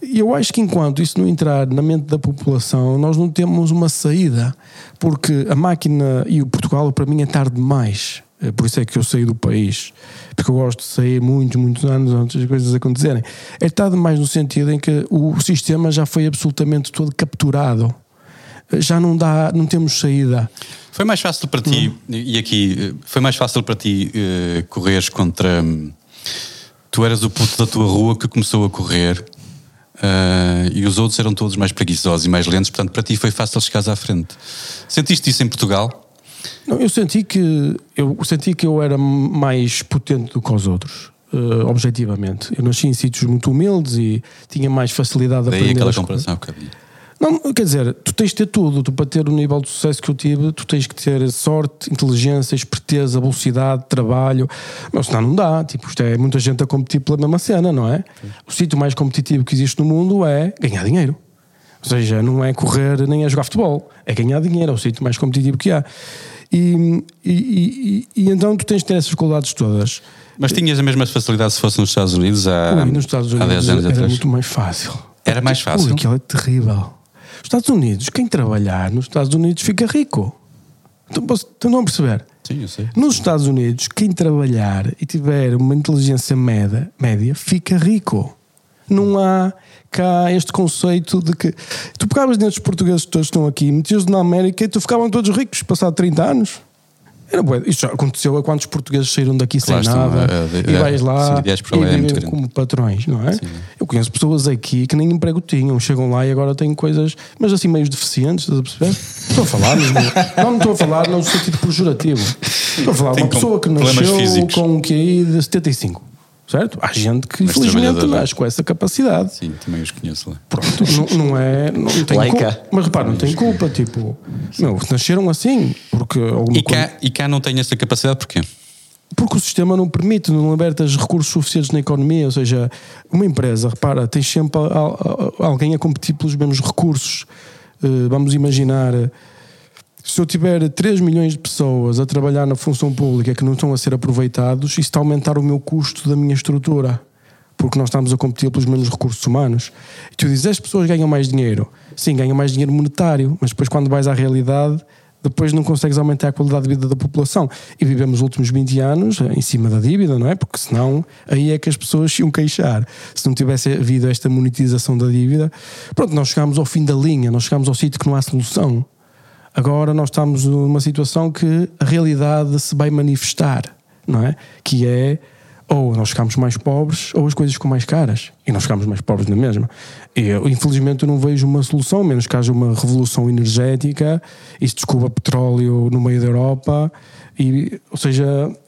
eu acho que enquanto isso não entrar na mente da população, nós não temos uma saída, porque a máquina e o Portugal para mim é tarde demais. É por isso é que eu saí do país, porque eu gosto de sair muitos, muitos anos antes das coisas acontecerem. É tarde demais no sentido em que o sistema já foi absolutamente todo capturado. Já não dá, não temos saída. Foi mais fácil para ti, hum. e aqui, foi mais fácil para ti uh, correres contra. Hum, tu eras o puto da tua rua que começou a correr Uh, e os outros eram todos mais preguiçosos e mais lentos, portanto, para ti foi fácil chegar à frente. Sentiste isso em Portugal? Não, eu senti que eu senti que eu era mais potente do que os outros. Uh, objetivamente, eu nasci em sítios muito humildes e tinha mais facilidade de Daí aprender. aquela comparação que havia. Não, quer dizer, tu tens de ter tudo. Tu, para ter o nível de sucesso que eu tive, tu tens que ter sorte, inteligência, esperteza, velocidade, trabalho. Mas senão não dá. Tipo, isto é muita gente a competir pela mesma cena, não é? Sim. O sítio mais competitivo que existe no mundo é ganhar dinheiro. Ou seja, não é correr nem é jogar futebol, é ganhar dinheiro, é o sítio mais competitivo que há. E, e, e, e, então tu tens de ter essas qualidades todas. Mas tinhas a mesma facilidade se fosse nos Estados Unidos há, Ui, nos Estados Unidos há 10 anos era atrás? muito mais fácil. Era mais fácil? Ui, aquilo é terrível. Estados Unidos, quem trabalhar nos Estados Unidos fica rico. Estão não a perceber? Sim, eu sei. Nos Estados Unidos, quem trabalhar e tiver uma inteligência média, média fica rico. Não há cá este conceito de que tu pegavas dentro dos portugueses que todos estão aqui, metias na América e tu ficavam todos ricos, passado 30 anos. Era bué. Isto já aconteceu a quantos portugueses saíram daqui claro, sem nada é, é, e vais lá sim, e vivem é como patrões, não é? Sim. Eu conheço pessoas aqui que nem emprego tinham, chegam lá e agora têm coisas, mas assim meio deficientes, estás a perceber? Estou a falar, mas não, estou a falar no sentido pejorativo. Estou a falar de uma pessoa que nasceu com um QI de 75 certo? Há gente que Mas infelizmente nasce com essa capacidade. Sim, também os conheço lá. Pronto, não, não é. Não tem culpa. Mas repara, não tem culpa. Tipo, meu, nasceram assim. Porque alguma e, cá, coisa... e cá não tem essa capacidade porquê? Porque o sistema não permite, não liberta os recursos suficientes na economia. Ou seja, uma empresa, repara, tem sempre alguém a competir pelos mesmos recursos. Eh, vamos imaginar se eu tiver 3 milhões de pessoas a trabalhar na função pública que não estão a ser aproveitados, isso está a aumentar o meu custo da minha estrutura. Porque nós estamos a competir pelos mesmos recursos humanos. E tu dizes, as pessoas ganham mais dinheiro. Sim, ganham mais dinheiro monetário, mas depois quando vais à realidade, depois não consegues aumentar a qualidade de vida da população. E vivemos os últimos 20 anos em cima da dívida, não é? Porque senão aí é que as pessoas se iam queixar. Se não tivesse havido esta monetização da dívida, pronto, nós chegámos ao fim da linha, nós chegámos ao sítio que não há solução. Agora nós estamos numa situação que a realidade se vai manifestar, não é? Que é ou nós ficamos mais pobres ou as coisas ficam mais caras e nós ficamos mais pobres na mesma. Eu, infelizmente não vejo uma solução, menos que haja uma revolução energética e se descubra petróleo no meio da Europa. E, ou seja,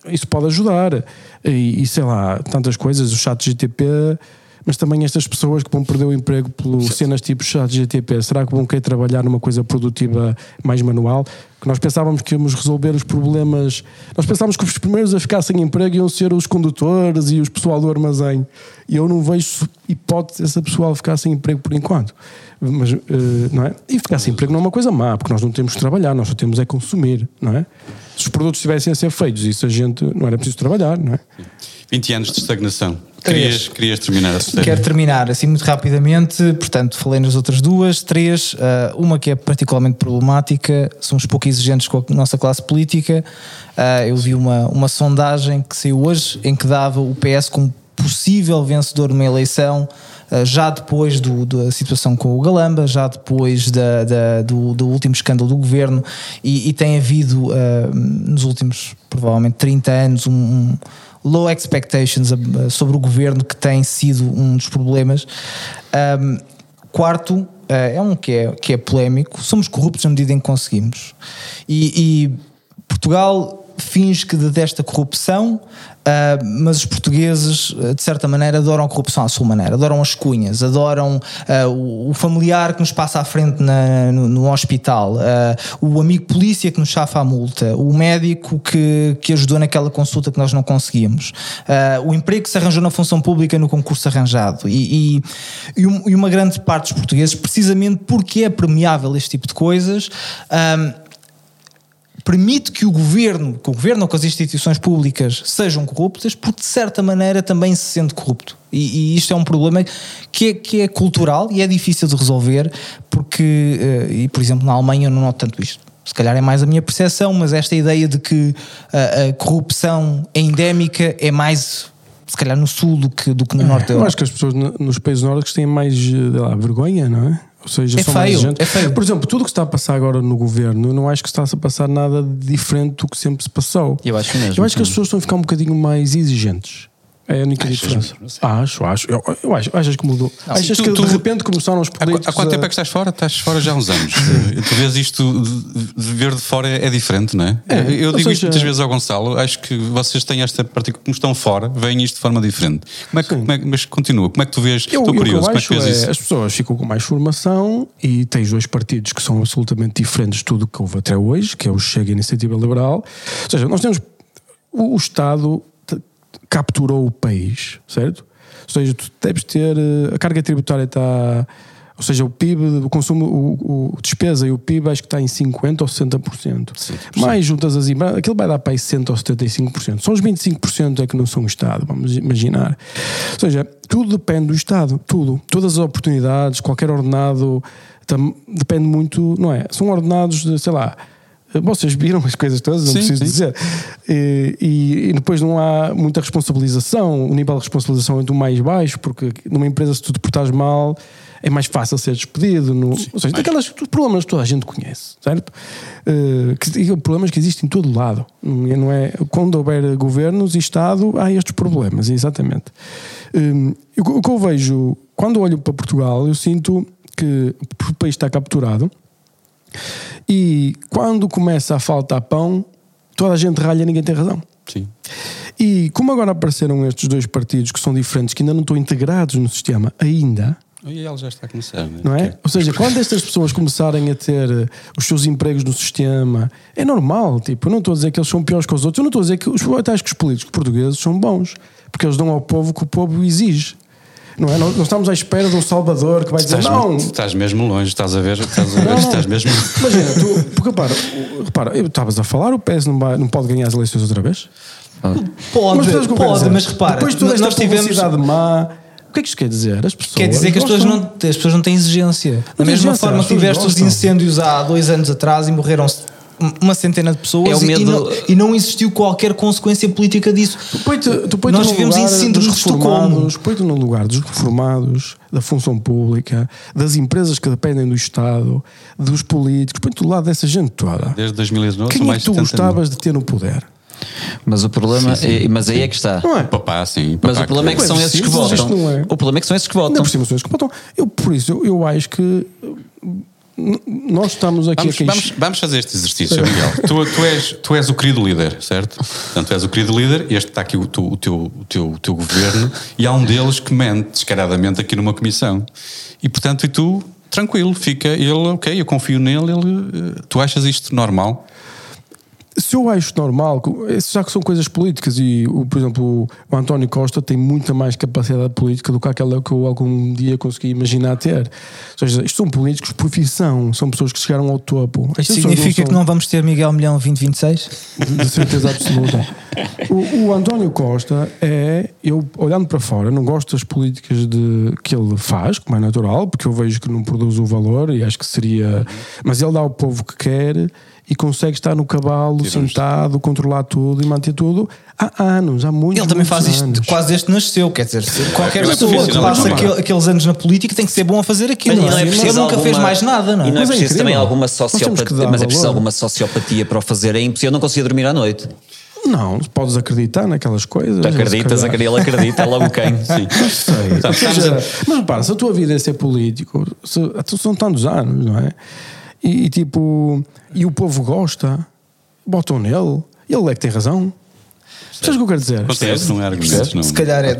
isso pode ajudar. E, e sei lá, tantas coisas, o chat GTP mas também estas pessoas que vão perder o emprego por cenas tipo chat GTP, será que vão querer trabalhar numa coisa produtiva mais manual? Que nós pensávamos que íamos resolver os problemas, nós pensávamos que os primeiros a ficar sem emprego iam ser os condutores e os pessoal do armazém. E eu não vejo hipótese dessa pessoal ficar sem emprego por enquanto. Mas, uh, não é? E ficar sem emprego não é uma coisa má, porque nós não temos de trabalhar, nós só temos é consumir, não é? Se os produtos tivessem a ser feitos, isso a gente não era preciso trabalhar, não é? 20 anos de estagnação. Querias, querias terminar a Quero terminar assim muito rapidamente, portanto, falei nas outras duas, três. Uh, uma que é particularmente problemática, somos pouco exigentes com a nossa classe política. Uh, eu vi uma, uma sondagem que saiu hoje em que dava o PS como possível vencedor numa eleição. Uh, já depois do, da situação com o Galamba, já depois da, da do, do, último escândalo do governo, e, e tem havido nos últimos provavelmente 30 anos um low expectations sobre o governo, que tem sido um dos problemas. Um, quarto, uh, é um que é, que é polémico, somos corruptos na medida em que conseguimos. E, e Portugal finge que detesta corrupção, Uh, mas os portugueses, ah, de certa maneira, adoram a corrupção à sua maneira, adoram as cunhas, adoram uh, o, familiar que nos passa à frente na, no, no, hospital, uh, o amigo polícia que nos chafa a multa, o médico que, que ajudou naquela consulta que nós não conseguimos, o emprego que se arranjou na função pública no concurso arranjado. E, e, e, uma grande parte dos portugueses, precisamente porque é premiável este tipo de coisas, permite que o governo, que o governo ou que as instituições públicas sejam corruptas, porque de certa maneira também se sente corrupto. E, e isto é um problema que é, que é cultural e é difícil de resolver, porque, uh, e por exemplo, na Alemanha eu não noto tanto isto se calhar é mais a minha percepção, mas esta ideia de que a, a corrupção endémica é mais se calhar no sul do que, do que no é, norte da Europa. Eu acho que as pessoas nos países nórdicos têm mais lá, vergonha, não é? Ou seja, é são feio, mais gente. É feio. Por exemplo, tudo o que está a passar agora no governo, eu não acho que está a passar nada diferente do que sempre se passou. Eu acho mesmo. Eu acho que as pessoas estão a ficar um bocadinho mais exigentes. É a única Achas diferença. Acho, acho. Eu, eu acho. Achas que mudou? Não, achas tu, que tu, de repente começaram os políticos. Há, há quanto tempo é que estás fora? Estás fora já há uns anos. tu vês isto de ver de fora é, diferente, não é? é eu digo seja... isto muitas vezes ao Gonçalo. Acho que vocês têm esta parte, como estão fora, veem isto de forma diferente. Como é que, como é, mas continua, como é que tu vês? Eu, Estou curioso, como é que vês é, isso? As pessoas ficam com mais formação e tens dois partidos que são absolutamente diferentes de tudo que houve até hoje, que é o Chega e a Iniciativa Liberal. Ou seja, nós temos o, o Estado capturou o país, certo? Ou seja, tu deves ter. Eh, a carga tributária está. Ou seja, o PIB, o consumo, o, o despesa e o PIB acho que está em 50% ou 60%. 60%. Mais juntas as IMA, aquilo vai dar para aí 60% ou 75%. Só os 25% é que não são o Estado, vamos imaginar. Ou seja, tudo depende do Estado, tudo. Todas as oportunidades, qualquer ordenado, depende muito, não é? São ordenados de, sei lá, vocês viram as coisas todas, não sim, preciso sim. dizer. E, e, e, depois não há muita responsabilização, o nível de responsabilização é do mais baixo, porque numa empresa, se tu te portares mal, é mais fácil ser despedido. No, sim, ou seja, daqueles problemas que toda a gente conhece, certo? Uh, que, problemas que existem em todo lado. É, não é, quando houver governos e Estado, há estes problemas, exatamente. Um, o que eu vejo, quando olho para Portugal, eu sinto que o país está capturado e quando começa a faltar pão, toda a gente ralha, ninguém tem razão. Sim. E como agora apareceram estes dois partidos que são diferentes, que ainda não estão integrados no sistema, ainda. E ele já está a começar, né? não é? Ou seja, quando estas pessoas começarem a ter eh, os seus empregos no sistema, é normal. Tipo, eu não estou a dizer que eles são piores que os outros, eu não estou a dizer que os, até que os políticos portugueses são bons, porque eles dão ao povo o que o povo exige. Não é? Nós, estamos à espera de um Salvador que vai dizer estás, não. Estás mesmo longe, estás a ver, estás, a ver, não, estás mesmo. Imagina, tu, porque repara, repara, estavas a falar, o PS não, vai, não pode ganhar as eleições outra vez? Pode, mas, pode, mas repara, depois de toda esta nós tivemos má. O que é que isto quer dizer? As pessoas quer dizer que as pessoas, não, as pessoas não têm exigência. Da mesma forma que tiveste os incêndios há dois anos atrás e morreram uma centena de pessoas é medo... e, não, e, não, existiu qualquer consequência política disso. Tu tu Nós vivemos em síndrome de Estocolmo. Põe-te no lugar dos reformados, da função pública, das empresas que dependem do Estado, dos políticos, põe-te do lado dessa gente toda. Desde 2019, Quem é que tu gostavas de ter no poder? Mas o problema, sim, sim. É, mas aí é que está. Não é? Papá, sim. Papá, mas o problema é que são esses que votam. É. O problema é que são esses que votam. Não, por cima são esses que votam. Eu, por isso, eu, eu acho que nós estamos aqui vamos, a vamos, vamos fazer este exercício, Miguel. tu, tu, és, tu és o querido líder, certo? Portanto, tu és o querido líder, este está aqui o, tu, o, teu, o, teu, o teu governo, e há um deles que mente descaradamente aqui numa comissão. E portanto, e tu, tranquilo, fica ele, ok, eu confio nele, ele, eh, tu achas isto normal? Se eu acho normal, já que são coisas políticas e, por exemplo, o António Costa tem muita mais capacidade política do que aquela que eu algum dia consegui imaginar ter. Ou seja, isto são políticos por profissão, são pessoas que chegaram ao topo. Isto significa não são... que não vamos ter Miguel Milhão 2026? De certeza absoluta. o, o, António Costa é, eu olhando para fora, não gosto das políticas de, que ele faz, como é natural, porque eu vejo que não produz o valor e acho que seria. Mas ele dá ao povo que quer e consegue estar no cavalo, Tiramos. sentado, controlar tudo e manter tudo há anos, há muitos Ele também faz isto anos. quase desde que nasceu, quer dizer, qualquer é pessoa que passa aquele, aqueles anos na política tem que ser bom a fazer aquilo. Mas, não é? Ele nunca alguma, fez mais nada, não é? E não é preciso é também alguma sociopatia, mas é preciso alguma sociopatia para o fazer. É impossível, eu não conseguia dormir à noite. Não, podes acreditar naquelas coisas. Tu acreditas, ele acredita, é logo quem. Sim. Sei. Seja, mas repara, se a tua vida é ser político, se, são tantos anos, não é? E, e tipo, e o povo gosta, botam nele, ele é que tem razão. Sabes o que eu quero dizer? Não é argumentos, não. Se calhar é.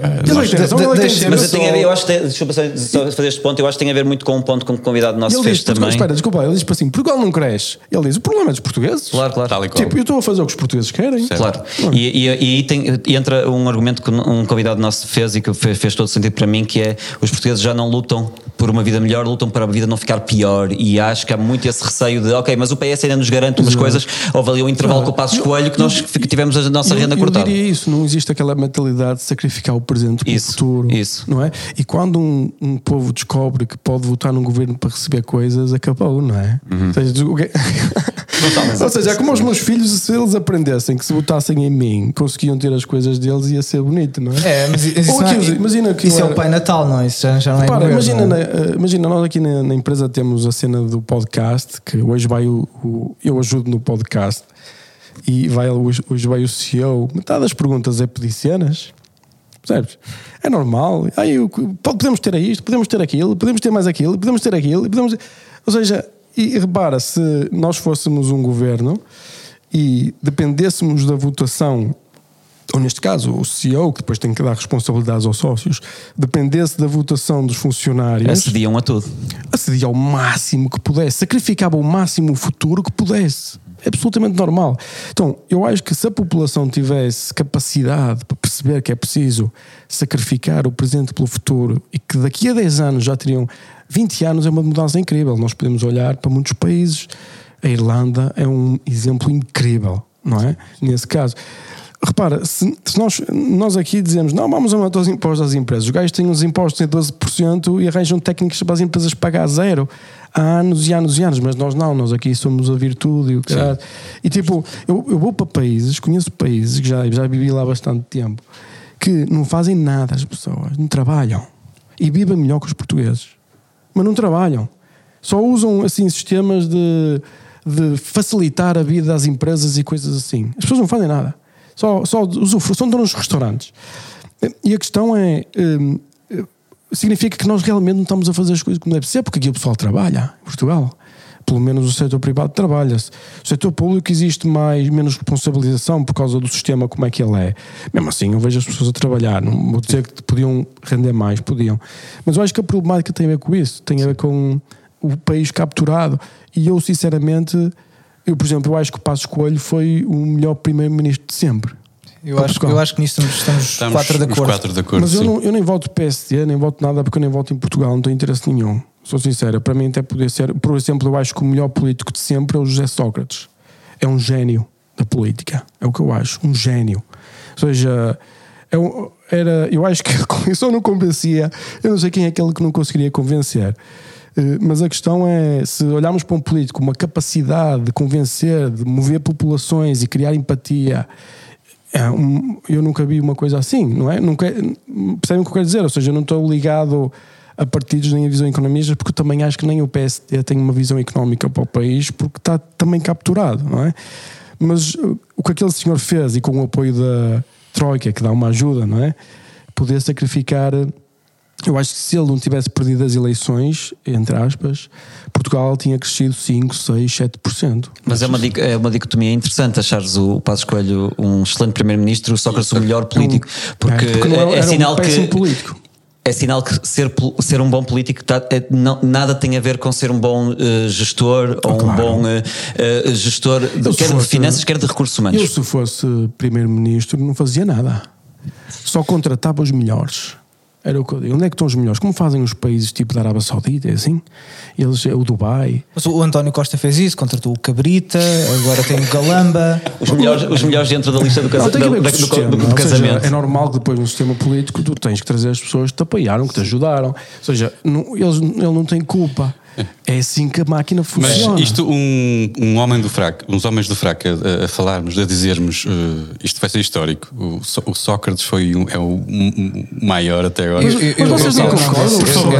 Mas eu tenho a ver, eu acho que, deixa eu fazer este ponto, eu acho que tem a ver muito com um ponto que um convidado nosso fez também. Espera, desculpa, ele diz para assim: Portugal não cresce. Ele diz: o problema é dos portugueses. Claro, claro. E. Tipo, eu estou a fazer o que os portugueses querem. Claro. E, aí tem, entra um argumento que um convidado nosso fez e que fez todo sentido para mim, que é os portugueses já não lutam por uma vida melhor, lutam para a vida não ficar pior. E acho que há muito esse receio de, ok, mas o PS ainda nos garante umas coisas. Houve ali um intervalo com o passo escolho que nós tivemos a nossa renda cortada. Diria isso, não existe aquela mentalidade de sacrificar o presente pelo isso, futuro. Isso. Não é? E quando um, um, povo descobre que pode votar num governo para receber coisas, acabou, não é? Uhum. Ou seja, Ou seja, é como os meus filhos, se eles aprendessem que se votassem em mim, conseguiam ter as coisas deles, ia ser bonito, não é? É, mas isso, Ou aquilo, é, imagina que isso era... é o Pai Natal, não? Isso já, já não é Para, imagina, não é? Eh, imagina, nós aqui na, na, empresa temos a cena do podcast, que hoje vai o, o eu ajudo no podcast e vai, hoje, hoje vai o CEO. Metade das perguntas é pedir cenas. Percebes? É normal. Aí, podemos ter isto, podemos ter aquilo, podemos ter mais aquilo, podemos ter aquilo. Podemos... Ou seja, e repara, se nós fôssemos um governo e dependêssemos da votação, ou neste caso o CEO, que depois tem que dar responsabilidades aos sócios, dependesse da votação dos funcionários. Acediam a tudo. Acedia ao máximo que pudesse, sacrificava o máximo o futuro que pudesse absolutamente normal. Então, eu acho que se a população tivesse capacidade para perceber que é preciso sacrificar o presente pelo futuro e que daqui a 10 anos já teriam 20 anos, é uma mudança incrível. Nós podemos olhar para muitos países. A Irlanda é um exemplo incrível, não é? Nesse caso. Repara, se, se, nós, nós aqui dizemos não, vamos aumentar os impostos às empresas, os gajos têm os impostos em 12% e arranjam técnicas para as empresas pagar zero há anos e anos e anos, mas nós não, nós aqui somos a virtude e o caralho. E tipo, eu, eu vou para países, conheço países que já, já vivi lá há bastante tempo, que não fazem nada as pessoas, não trabalham e vivem melhor que os portugueses, mas não trabalham, só usam assim sistemas de, de facilitar a vida das empresas e coisas assim. As pessoas não fazem nada, só, só usufruem, são donos de restaurantes. E a questão é. Hum, significa que nós realmente não estamos a fazer as coisas como deve ser, porque aqui o pessoal trabalha em Portugal. Pelo menos o setor privado trabalha-se. O setor público existe mais, menos responsabilização por causa do sistema como é que ele é. Mesmo assim, eu vejo as pessoas a trabalhar. Não vou dizer que podiam render mais, podiam. Mas eu acho que a problemática tem a ver com isso, tem a ver com o país capturado. E eu, sinceramente, eu, por exemplo, eu acho que o Passo Coelho foi o melhor primeiro-ministro de sempre. Eu acho, eu acho que nisso estamos, estamos quatro de acordo. Quatro de acordo Mas eu, não, eu nem voto PSD, nem voto nada porque eu nem voto em Portugal, não tenho interesse nenhum. Sou sincero, para mim até poder ser. Por exemplo, eu acho que o melhor político de sempre é o José Sócrates. É um gênio da política. É o que eu acho. Um gênio. Ou seja, é um, era, eu acho que eu só não convencia. Eu não sei quem é aquele que não conseguiria convencer. Eh, mas a questão é: se olharmos para um político com uma capacidade de convencer, de mover populações e criar empatia é um, eu nunca vi uma coisa assim, não é? Nunca, percebem o que eu quero dizer? Ou seja, eu não estou ligado a partidos nem a visão economistas, porque eu também acho que nem o PSD tem uma visão económica para o país, porque está também capturado, não é? Mas uh, o que aquele senhor fez e com o apoio da Troika, que dá uma ajuda, não é? Poder sacrificar eu acho que se ele não tivesse perdido as eleições, entre aspas, Portugal tinha crescido 5, 6, 7%. Mas é uma, é uma dicotomia interessante achares o Passos Coelho um excelente primeiro-ministro, o Sócrates o melhor político, porque, é, porque é, é sinal um que político. É sinal que ser, ser um bom político tá, é, não, nada tem a ver com ser um bom uh, gestor ou claro. um bom uh, uh, gestor de, quer fosse, de finanças, quer de recursos humanos. Eu, se fosse primeiro-ministro, não fazia nada. Só contratava os melhores era o que eu digo. Onde é que estão os melhores? Como fazem os países tipo da Arábia Saudita, é assim? Eles, é o Dubai. Mas o António Costa fez isso, contratou o Cabrita, agora tem o Galamba. Os melhores, os melhores dentro da lista do, casa, não, do, do, sistema, do, do casamento. Seja, é normal que depois no sistema político tu tens que trazer as pessoas que te apoiaram, que te ajudaram. Ou seja, não, eles, ele não tem culpa. É assim que a máquina funciona. Mas isto, um, um homem do fraco, uns homens do fraco a, a falarmos, a dizermos uh, isto vai ser histórico. O, o Sócrates foi um, é o maior até agora. Mas, mas vocês não concordam? Por favor,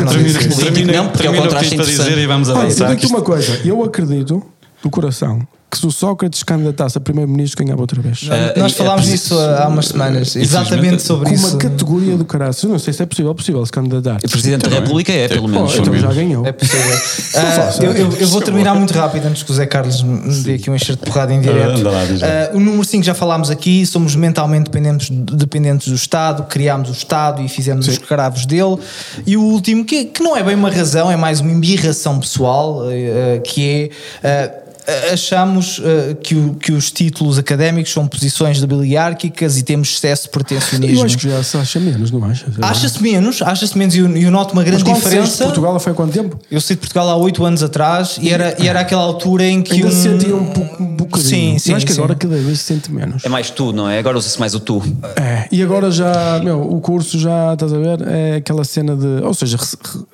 termina, não, porque é o contraste para dizer e vamos avançar. Olha, uma coisa, eu acredito do coração que se o Sócrates candidatasse a primeiro-ministro ganhava outra vez. Uh, Nós falámos é disso há umas semanas, exatamente sobre com isso. Com uma categoria do caralho. Não sei se é possível, é possível se candidatar. O Presidente da República é, pelo menos. Oh, então já ganhou. É possível. uh, eu, eu, eu, vou terminar muito rápido antes que o Zé Carlos me dê aqui um enxerto de porrada em direto. Uh, o número 5 já falámos aqui, somos mentalmente dependentes, dependentes do Estado, criámos o Estado e fizemos Sim. os escravos dele. E o último, que, que não é bem uma razão, é mais uma embirração pessoal, que é achamos uh, que, o, que os títulos académicos são posições biliárquicas e temos excesso de protecionismo. Eu acho que já se acha menos, não achas? Acha-se menos, acha-se menos e eu, eu, noto uma grande Mas diferença. Portugal foi há quanto tempo? Eu saí de Portugal há 8 anos atrás e era, e era aquela altura em que. Ainda um... se sentia um pouco um bocadinho. Sim, sim. acho que sim. agora cada vez se sente menos. É mais tu, não é? Agora usa-se mais o tu. É, e agora já, meu, o curso já, estás a ver? É aquela cena de. Ou seja,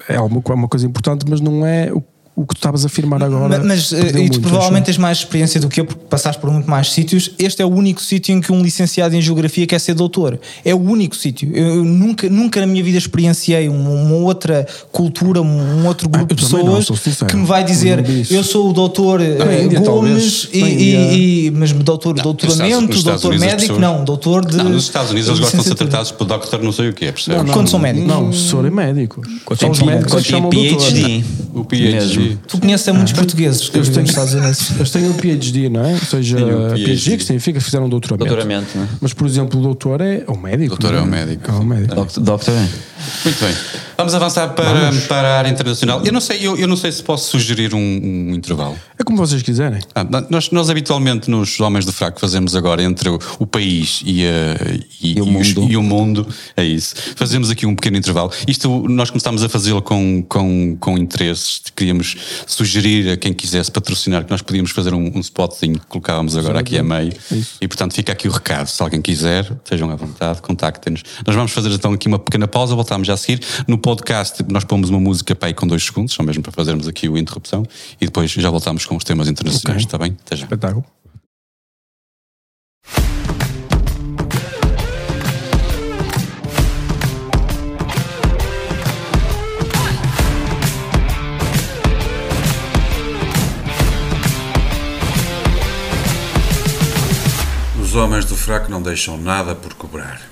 é uma, é uma coisa importante, mas não é o o que tu estavas a afirmar agora. Mas, eh, e tu provavelmente tens mais experiência do que eu, porque passaste por muito mais sítios. Este é o único sítio em que um licenciado em Geografia quer ser doutor. É o único sítio. Eu nunca, nunca na minha vida experienciei uma, uma outra cultura, um outro grupo ah, de pessoas não, que me vai dizer eu sou o doutor eh, Índia, Gomes, e, e, e, mas doutor, não, doutoramento, doutor médico, pessoas... não, doutor de. Não, nos Estados Unidos eles gostam de ser tratados por doctor não sei o quê, percebes? Quando são médicos. Não, professor é médico. Quando os médicos chamam PhD. O PhD. Tu conheces a muitos ah, portugueses que vivem nos Estados Unidos. Eles têm um PhD, não é? Ou seja, um PhD. que significa que fizeram um doutoramento. Doutoramento, não é? Mas, por exemplo, o doutor é o médico. Doutor é, é o médico. É o médico. Doctor é. Muito bem. Vamos avançar para, Vamos. para a área internacional. Eu não sei, eu, eu não sei se posso sugerir um, um intervalo. É como vocês quiserem. Ah, nós, nós habitualmente nos Homens do Fraco fazemos agora entre o, o país e, a, e, e, o mundo. e o mundo. É isso. Fazemos aqui um pequeno intervalo. Isto nós começámos a fazê-lo com, com, com interesses. Queríamos sugerir a quem quisesse patrocinar que nós podíamos fazer um, um spotzinho que colocávamos agora aqui a meio. Isso. E portanto fica aqui o recado. Se alguém quiser, estejam à vontade, contactem-nos. Nós vamos fazer então aqui uma pequena pausa, voltamos já a seguir. No podcast nós pomos uma música para aí com dois segundos, só mesmo para fazermos aqui o interrupção, e depois já voltamos com os temas internacionais, okay. está bem? Até já. Espetáculo. Os homens do fraco não deixam nada por cobrar.